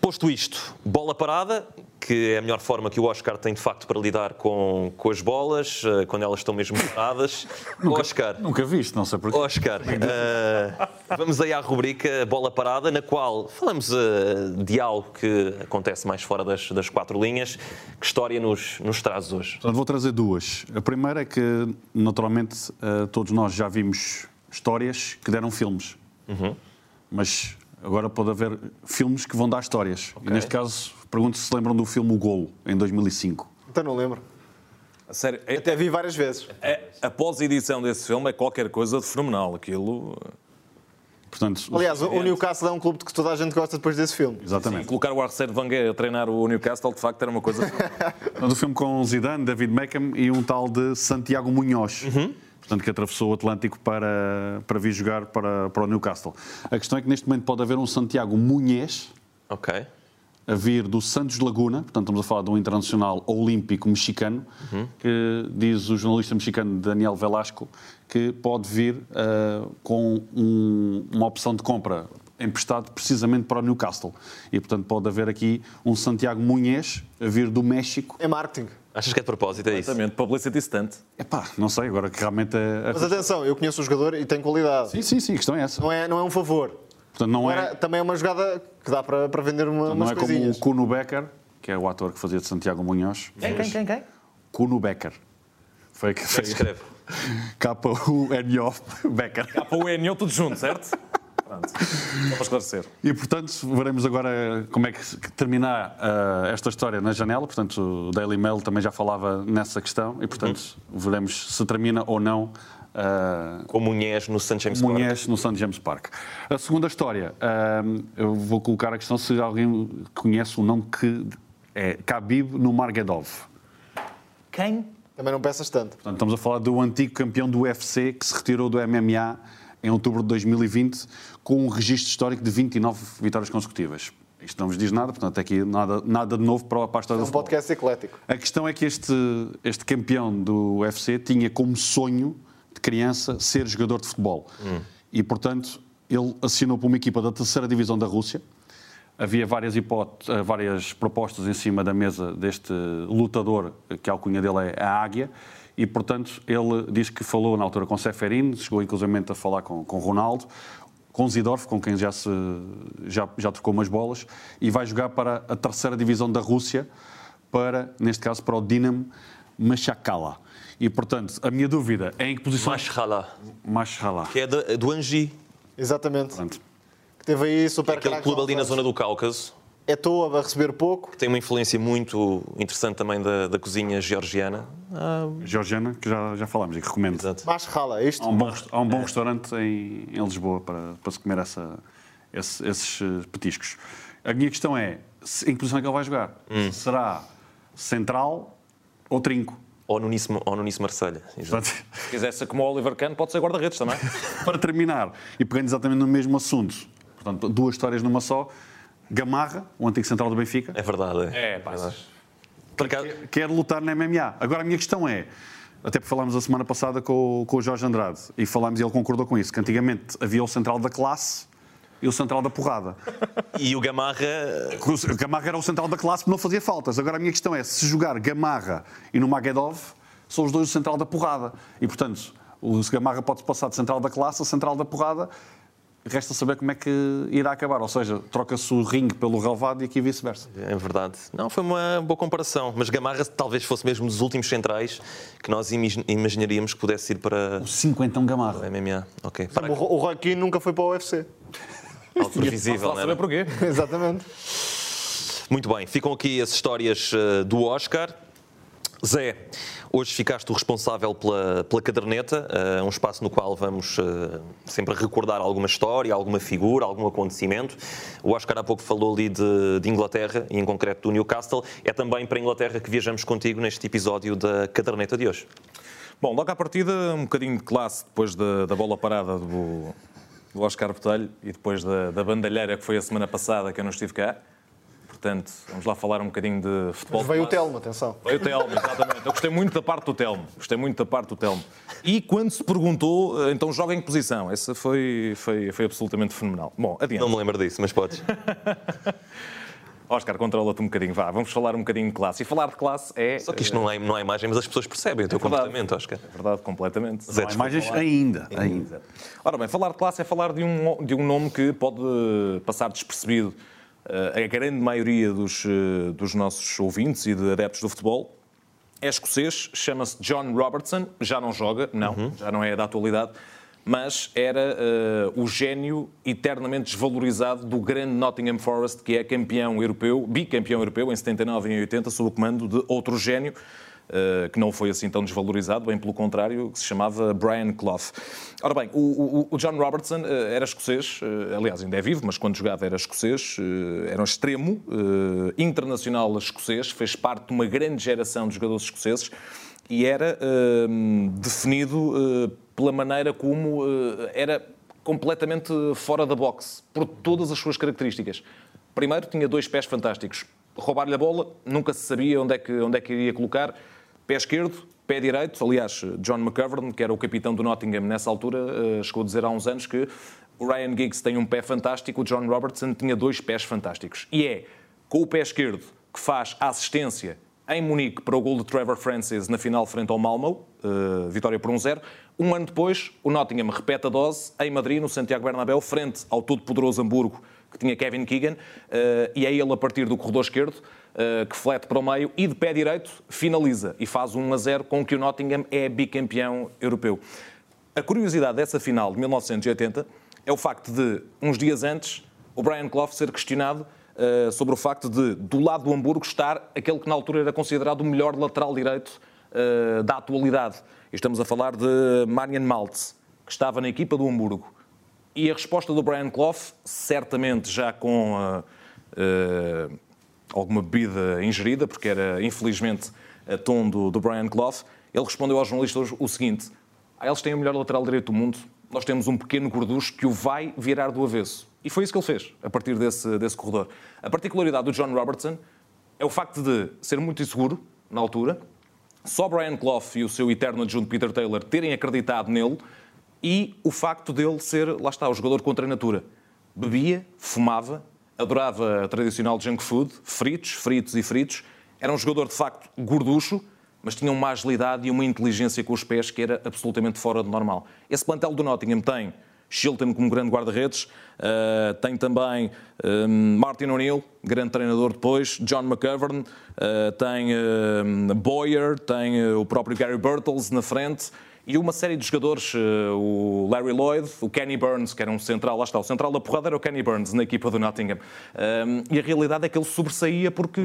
Posto isto, bola parada, que é a melhor forma que o Oscar tem de facto para lidar com, com as bolas, uh, quando elas estão mesmo paradas. <laughs> nunca, Oscar. Nunca viste, não sei porquê. Oscar, uh, vamos aí à rubrica Bola Parada, na qual falamos uh, de algo que acontece mais fora das, das quatro linhas. Que história nos, nos traz hoje? Vou trazer duas. A primeira é que, naturalmente, todos nós já vimos histórias que deram filmes. Uhum. Mas Agora pode haver filmes que vão dar histórias. Okay. E neste caso, pergunto se se lembram do filme O Golo, em 2005. Então não lembro. A sério, é- Até vi várias vezes. é- a pós-edição desse filme é qualquer coisa de fenomenal. Aquilo. Portanto, Aliás, o o Newcastle é um clube de que toda a gente gosta depois desse filme. exatamente. Colocar o Arsène Wenger a treinar o Newcastle, de facto, era uma coisa. <laughs> <laughs> Do filme com Zidane, David Beckham e um tal de Santiago Munhoz. Portanto, que atravessou o Atlântico para, para vir jogar para, para o Newcastle. A questão é que neste momento pode haver um Santiago Munhez Ok. a vir do Santos Laguna, portanto estamos a falar de um internacional olímpico mexicano, que diz o jornalista mexicano Daniel Velasco que pode vir ah, com um- uma opção de compra emprestado precisamente para o Newcastle. E portanto pode haver aqui um Santiago Munhez a vir do México. É marketing. Achas que é de propósito? É isso? Exatamente, publicity stunt. Epá, não sei, agora que realmente é... Mas atenção, eu conheço o jogador e tem qualidade. Sim, sim, sim, a questão é essa. Não é, não é um favor. Portanto, não Agora, é, também é uma jogada que dá para, para vender uma, não umas é como coisinhas. o Kuno Becker, que é o ator que fazia de Santiago Munhoz. Quem, quem, quem, quem? Kuno Becker. Foi que Como é se escreve? <laughs> K-U-N-O Becker. Há para o ENO tudo junto, certo? <laughs> Pronto. Só para esclarecer. E, portanto, veremos agora como é que que termina ah, esta história na janela. Portanto, o Daily Mail também já falava nessa questão. E, portanto, veremos se termina ou não ah, Com Munhez no St. James Park. Munhez no St. James Park. A segunda história, ah, eu vou colocar a questão se alguém conhece o nome que é Khabib no Margedov. Quem? Também não peças tanto. Portanto, estamos a falar do antigo campeão do UFC que se retirou do MMA em outubro de 2020 com um registro histórico de 29 vitórias consecutivas. Isto não vos diz nada, portanto, aqui nada, nada de novo para, a história É do um futebol. podcast eclético. A questão é que este, este campeão do UFC tinha como sonho de criança ser jogador de futebol. E, portanto, ele assinou para uma equipa da terceira divisão da Rússia. Havia várias, eh, várias propostas em cima da mesa deste lutador, que a alcunha dele é a Águia, e, portanto, ele diz que falou na altura com Seferin, chegou inclusivamente a falar com, com Ronaldo, com Zidorf, com quem já, se, já, já trocou umas bolas, e vai jogar para a terceira divisão da Rússia, para, neste caso, para o Dinamo Machakala. E, portanto, a minha dúvida é em que posição... Mashhala, Machakala. que é de- do Angi, Exatamente. Portanto, Que teve aí super aquele craques clube ali na zona do Cáucaso. É toa a receber pouco. Tem uma influência muito interessante também da, da cozinha georgiana. Ah, Georgiana, que já, já falámos e que recomendo. exato. Mas rala, é isto? Há um bom, há um bom restaurante em, em Lisboa para, para se comer essa, esse- esses eh, petiscos. A minha questão é, se- em que posição é que ele vai jogar? Se Será central ou trinco? Ou no Nice, ou no nice Marselha. Se quiser ser como o Oliver Kahn, pode ser guarda-redes também. <laughs> para terminar, e pegando exatamente no mesmo assunto, portanto, duas histórias numa só, Gamarra, o antigo central do Benfica, É verdade. É, pá. Por acaso, quer lutar na MMA. Agora, a minha questão é, até porque falámos a semana passada com, o- com o Jorge Andrade, e falámos e ele concordou com isso, que antigamente havia o central da classe e o central da porrada. <laughs> E o Gamarra, O Gamarra era o central da classe porque não fazia faltas. Agora a minha questão é, se jogar Gamarra e no Magedov, são os dois o central da porrada. E, portanto, o Gamarra pode passar de central da classe a central da porrada. Resta saber como é que irá acabar. Ou seja, troca-se o ringue pelo relevado e aqui vice-versa. é verdade. Não, foi uma boa comparação. Mas Gamarra talvez fosse mesmo dos últimos centrais que nós imag- imaginaríamos que pudesse ir para O cinquentão Gamarra. o MMA. Ok. Para O, o Keane nunca foi para o UFC. <laughs> algo previsível, não saber é? porquê. <laughs> Exatamente. Muito bem, ficam aqui as histórias eh, do Oscar. Zé, hoje ficaste o responsável pela, pela caderneta, eh, um espaço no qual vamos eh, sempre recordar alguma história, alguma figura, algum acontecimento. O Oscar há pouco falou ali de, de Inglaterra, e em concreto do Newcastle. É também para a Inglaterra que viajamos contigo neste episódio da caderneta de hoje. Bom, logo à partida, um bocadinho de classe depois da, da bola parada do, do Oscar Botelho e depois da, da bandalheira que foi a semana passada que eu não estive cá. Portanto, vamos lá falar um bocadinho de futebol. Mas veio o. Telmo, atenção. Veio o Telmo, exatamente. Eu gostei muito da parte do Telmo. Gostei muito da parte do Telmo. E quando se perguntou, eh, então joga em que posição? Essa foi, foi, foi absolutamente fenomenal. Bom, adiante. Não me lembro disso, mas podes. <laughs> Oscar, controla-te um bocadinho. Vá, vamos falar um bocadinho de classe. E falar de classe é. Só que isto não há, não há imagem, mas as pessoas percebem o teu verdade. comportamento, Oscar. É verdade, completamente. Zé, Não há imagens ainda. ainda. Ora bem, falar de classe é falar de um, de um nome que pode passar despercebido a grande maioria dos, eh, dos nossos ouvintes e de adeptos do futebol. É escocês, chama-se John Robertson, já não joga, não, já não é da atualidade, mas era eh, o gênio eternamente desvalorizado do grande Nottingham Forest, que é campeão europeu, bicampeão europeu em 79 e em 80, sob o comando de outro gênio, Uh, que não foi assim tão desvalorizado, bem pelo contrário, que se chamava Brian Clough. Ora bem, o, o, o John Robertson uh, era escocês, uh, aliás, ainda é vivo, mas quando jogava era escocês, era um extremo internacional escocês, fez parte de uma grande geração de jogadores escoceses e era definido pela maneira como era completamente fora da boxe, por todas as suas características. Primeiro, tinha dois pés fantásticos. Roubar-lhe a bola, nunca se sabia onde é que, onde é que iria colocar Pé esquerdo, pé direito. Aliás, John McGovern, que era o capitão do Nottingham nessa altura, eh, chegou a dizer há uns anos que o Ryan Giggs tem um pé fantástico, o John Robertson tinha dois pés fantásticos. E é com o pé esquerdo que faz a assistência em Munique para o gol de Trevor Francis na final frente ao Malmo, uh, vitória por 1-0. Um ano depois, o Nottingham repete a dose em Madrid, no Santiago Bernabéu, frente ao todo-poderoso Hamburgo, que tinha Kevin Keegan, uh, e é ele a partir do corredor esquerdo eh, que flete para o meio e de pé direito finaliza e faz 1 a 0 com que o Nottingham é bicampeão europeu. A curiosidade dessa final de 1980 é o facto de, uns dias antes, o Brian Clough ser questionado uh, sobre o facto de, do lado do Hamburgo, estar aquele que na altura era considerado o melhor lateral direito uh, da atualidade. E estamos a falar de Marian Maltz, que estava na equipa do Hamburgo. E a resposta do Brian Clough, certamente já com uh, alguma bebida ingerida, porque era infelizmente a tom do, do Brian Clough, ele respondeu aos jornalistas o seguinte: ah, eles têm o melhor lateral direito do mundo, nós temos um pequeno gorducho que o vai virar do avesso. E foi isso que ele fez, a partir desse, desse corredor. A particularidade do John Robertson é o facto de ser muito inseguro, na altura, só Brian Clough e o seu eterno adjunto Peter Taylor terem acreditado nele, e o facto dele ser, lá está, o jogador contra a natura. Bebia, fumava, adorava tradicional junk food, fritos, fritos e fritos. Era um jogador de facto gorducho, mas tinha uma agilidade e uma inteligência com os pés que era absolutamente fora do normal. Esse plantel do Nottingham tem Shilton como grande guarda-redes, uh, tem também um, Martin O'Neill, grande treinador depois, John McGovern, uh, tem uh, Boyer, tem o próprio Gary Birtles na frente e uma série de jogadores, eh, o Larry Lloyd, o Kenny Burns, que era um central, lá está, o central da porrada era o Kenny Burns na equipa do Nottingham. e a realidade é que ele sobressaía porque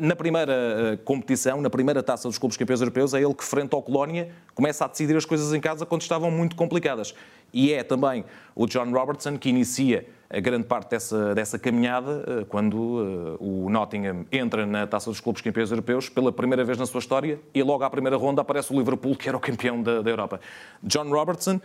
na, primeira eh, competição, na primeira taça dos clubes campeões europeus, é ele que, frente ao Colónia, começa a decidir as coisas em casa quando estavam muito complicadas. E é também o John Robertson que inicia a grande parte dessa, dessa caminhada eh, quando uh, o Nottingham entra na Taça dos Clubes Campeões Europeus pela primeira vez na sua história e logo à primeira ronda aparece o Liverpool, que era o campeão da, da Europa. John Robertson,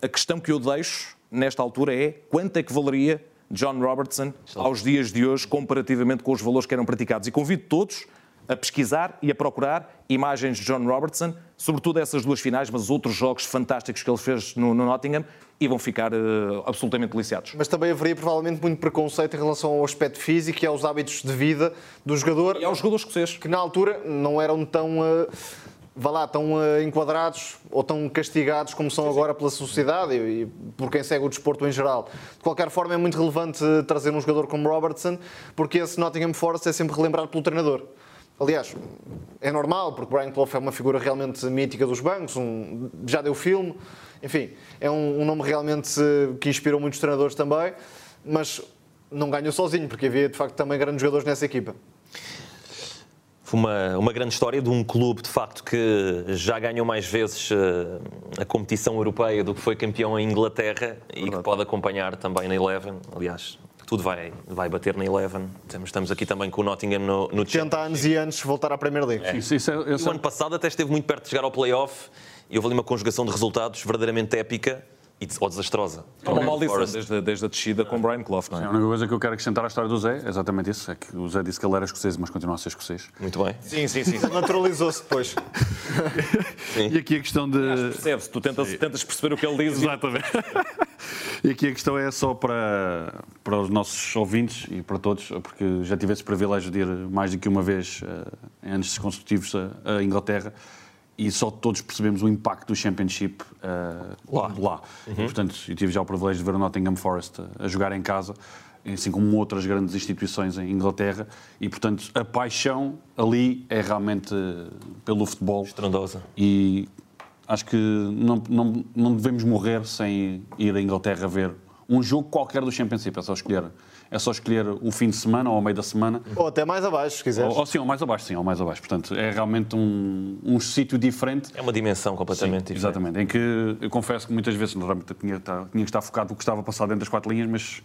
a questão que eu deixo nesta altura é quanto é que valeria John Robertson aos dias de hoje comparativamente com os valores que eram praticados. E convido todos a pesquisar e a procurar imagens de John Robertson, sobretudo essas duas finais, mas outros jogos fantásticos que ele fez no, no Nottingham, e vão ficar uh, absolutamente deliciados. Mas também haveria provavelmente muito preconceito em relação ao aspecto físico e aos hábitos de vida do jogador. E aos jogadores escoceses. Que na altura não eram tão. Uh, vá lá, tão uh, enquadrados ou tão castigados como são agora pela sociedade e, e, por quem segue o desporto em geral. De qualquer forma, é muito relevante trazer um jogador como Robertson, porque esse Nottingham Forest é sempre relembrado pelo treinador. Aliás, é normal, porque Brian Clough é uma figura realmente mítica dos bancos, um, já deu filme, enfim, é um, um, nome realmente que inspirou muitos treinadores também, mas não ganhou sozinho, porque havia de facto também grandes jogadores nessa equipa. Foi uma, uma grande história de um clube, de facto, que já ganhou mais vezes uh, a competição europeia do que foi campeão em Inglaterra e que pode acompanhar também na Eleven. Aliás, tudo vai, vai bater na Eleven. Estamos aqui também com o Nottingham no, no 80 anos e antes voltar à Premier League. É. Isso, isso é, o ano passado até esteve muito perto de chegar ao playoff e houve ali uma conjugação de resultados verdadeiramente épica e ou desastrosa. É uma maldição desde, desde a descida com Brian Clough, não é? Sim, a única coisa que eu quero acrescentar à história do Zé é exatamente isso, é que o Zé disse que ele era escocês, mas continua a ser escocês. Muito bem. Sim, sim, sim. Naturalizou-se depois. <laughs> e aqui a questão de... Percebe-se, tu tentas, tentas perceber o que ele diz. Exatamente. e aqui a questão é só para, para os nossos ouvintes e para todos, porque já tive esse privilégio de ir mais do que uma vez em anos consecutivos a Inglaterra e só todos percebemos o impacto do Championship uh, lá. lá. Uhum. Portanto, eu tive já o privilégio de ver o Nottingham Forest a, a jogar em casa, assim como outras grandes instituições em Inglaterra, e portanto a paixão ali é realmente pelo futebol. Estrondosa. E acho que não, não, não devemos morrer sem ir à Inglaterra ver um jogo qualquer do Championship. É só escolher, é só escolher o fim de semana ou ao meio da semana. Ou até mais abaixo, se quiseres. Ou, ou sim, ou mais abaixo, sim, ou mais abaixo. Portanto, é realmente um, um sítio diferente. É uma dimensão completamente Sim, diferente. Exatamente. Em que eu confesso que muitas vezes normalmente eu tinha, que estar- tinha que estar focado no que estava a passar dentro das quatro linhas, mas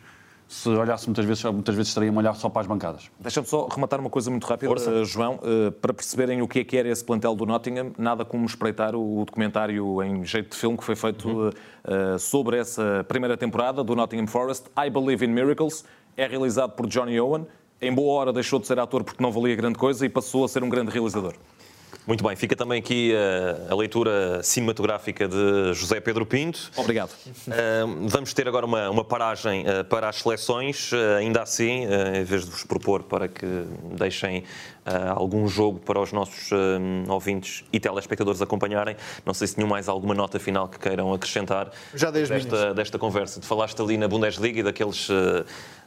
se olhasse muitas vezes, muitas vezes estaria a olhar só para as bancadas. Deixa-me só rematar uma coisa muito rápida, eh, João, eh, para perceberem o que é que era esse plantel do Nottingham, nada como espreitar o documentário em jeito de filme que foi feito eh, eh, sobre essa primeira temporada do Nottingham Forest, I Believe in Miracles, é realizado por Johnny Owen, em boa hora deixou de ser ator porque não valia grande coisa e passou a ser um grande realizador. Muito bem, fica também aqui eh, a leitura cinematográfica de José Pedro Pinto. Obrigado. Uh, vamos ter agora uma, uma paragem uh, para as seleções, uh, ainda assim, uh, em vez de vos propor para que deixem uh, algum jogo para os nossos uh, ouvintes e telespectadores acompanharem, não sei se tinham mais alguma nota final que queiram acrescentar Já desta, desta conversa. Te falaste ali na Bundesliga e daqueles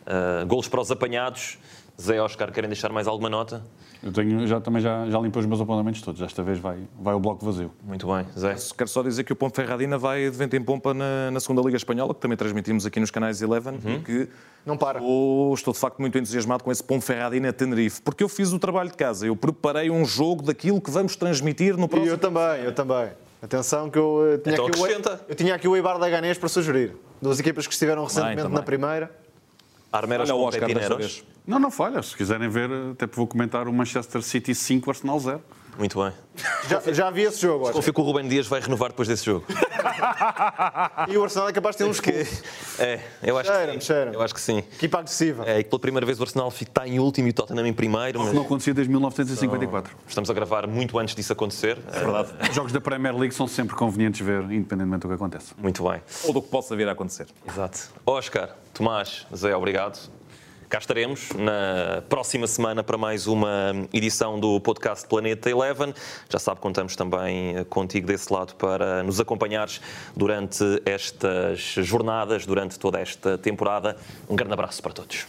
uh, uh, golos para os apanhados. Zé Oscar, querem deixar mais alguma nota? Eu tenho, já, também já, já limpei os meus apontamentos todos. Desta vez vai, vai o bloco vazio. Muito bem, Zé. Quero só dizer que o Pompo Ferradina vai de vento em pompa na, na segunda Liga Espanhola, que também transmitimos aqui nos canais Eleven, e que Não para. estou, estou de facto muito entusiasmado com esse Pompo Ferradina Tenerife, porque eu fiz o trabalho de casa, eu preparei um jogo daquilo que vamos transmitir no E próximo. eu também, eu também. Atenção que eu eh, tinha, Então aqui, o, eu tinha aqui o Eibar da Ganês para sugerir. Duas equipas que estiveram recentemente também. na primeira. Armeras Olha o Oscar Pepineros. Não, não falha. Se quiserem ver, até vou comentar o Manchester City 5, Arsenal 0. Muito bem. Já, já vi esse jogo, acho. Confio que o Rubem Dias vai renovar depois desse jogo. <laughs> E o Arsenal é capaz de ter uns expulso. É, eu acho que Cheira-me, sim. cheira-me. Eu acho que sim. Equipa agressiva. É, e que pela primeira vez o Arsenal está em último e o Tottenham em primeiro, mas Não acontecia desde 1954. estamos a gravar muito antes disso acontecer. É verdade. <laughs> Os jogos da Premier League são sempre convenientes ver, independentemente do que aconteça. Muito bem. Ou do que possa vir a acontecer. Exato. Oscar, Tomás, Zé, obrigado. Cá estaremos na próxima semana para mais uma edição do podcast Planeta Eleven. Já sabe, contamos também contigo desse lado para nos acompanhares durante estas jornadas, durante toda esta temporada. Um grande abraço para todos.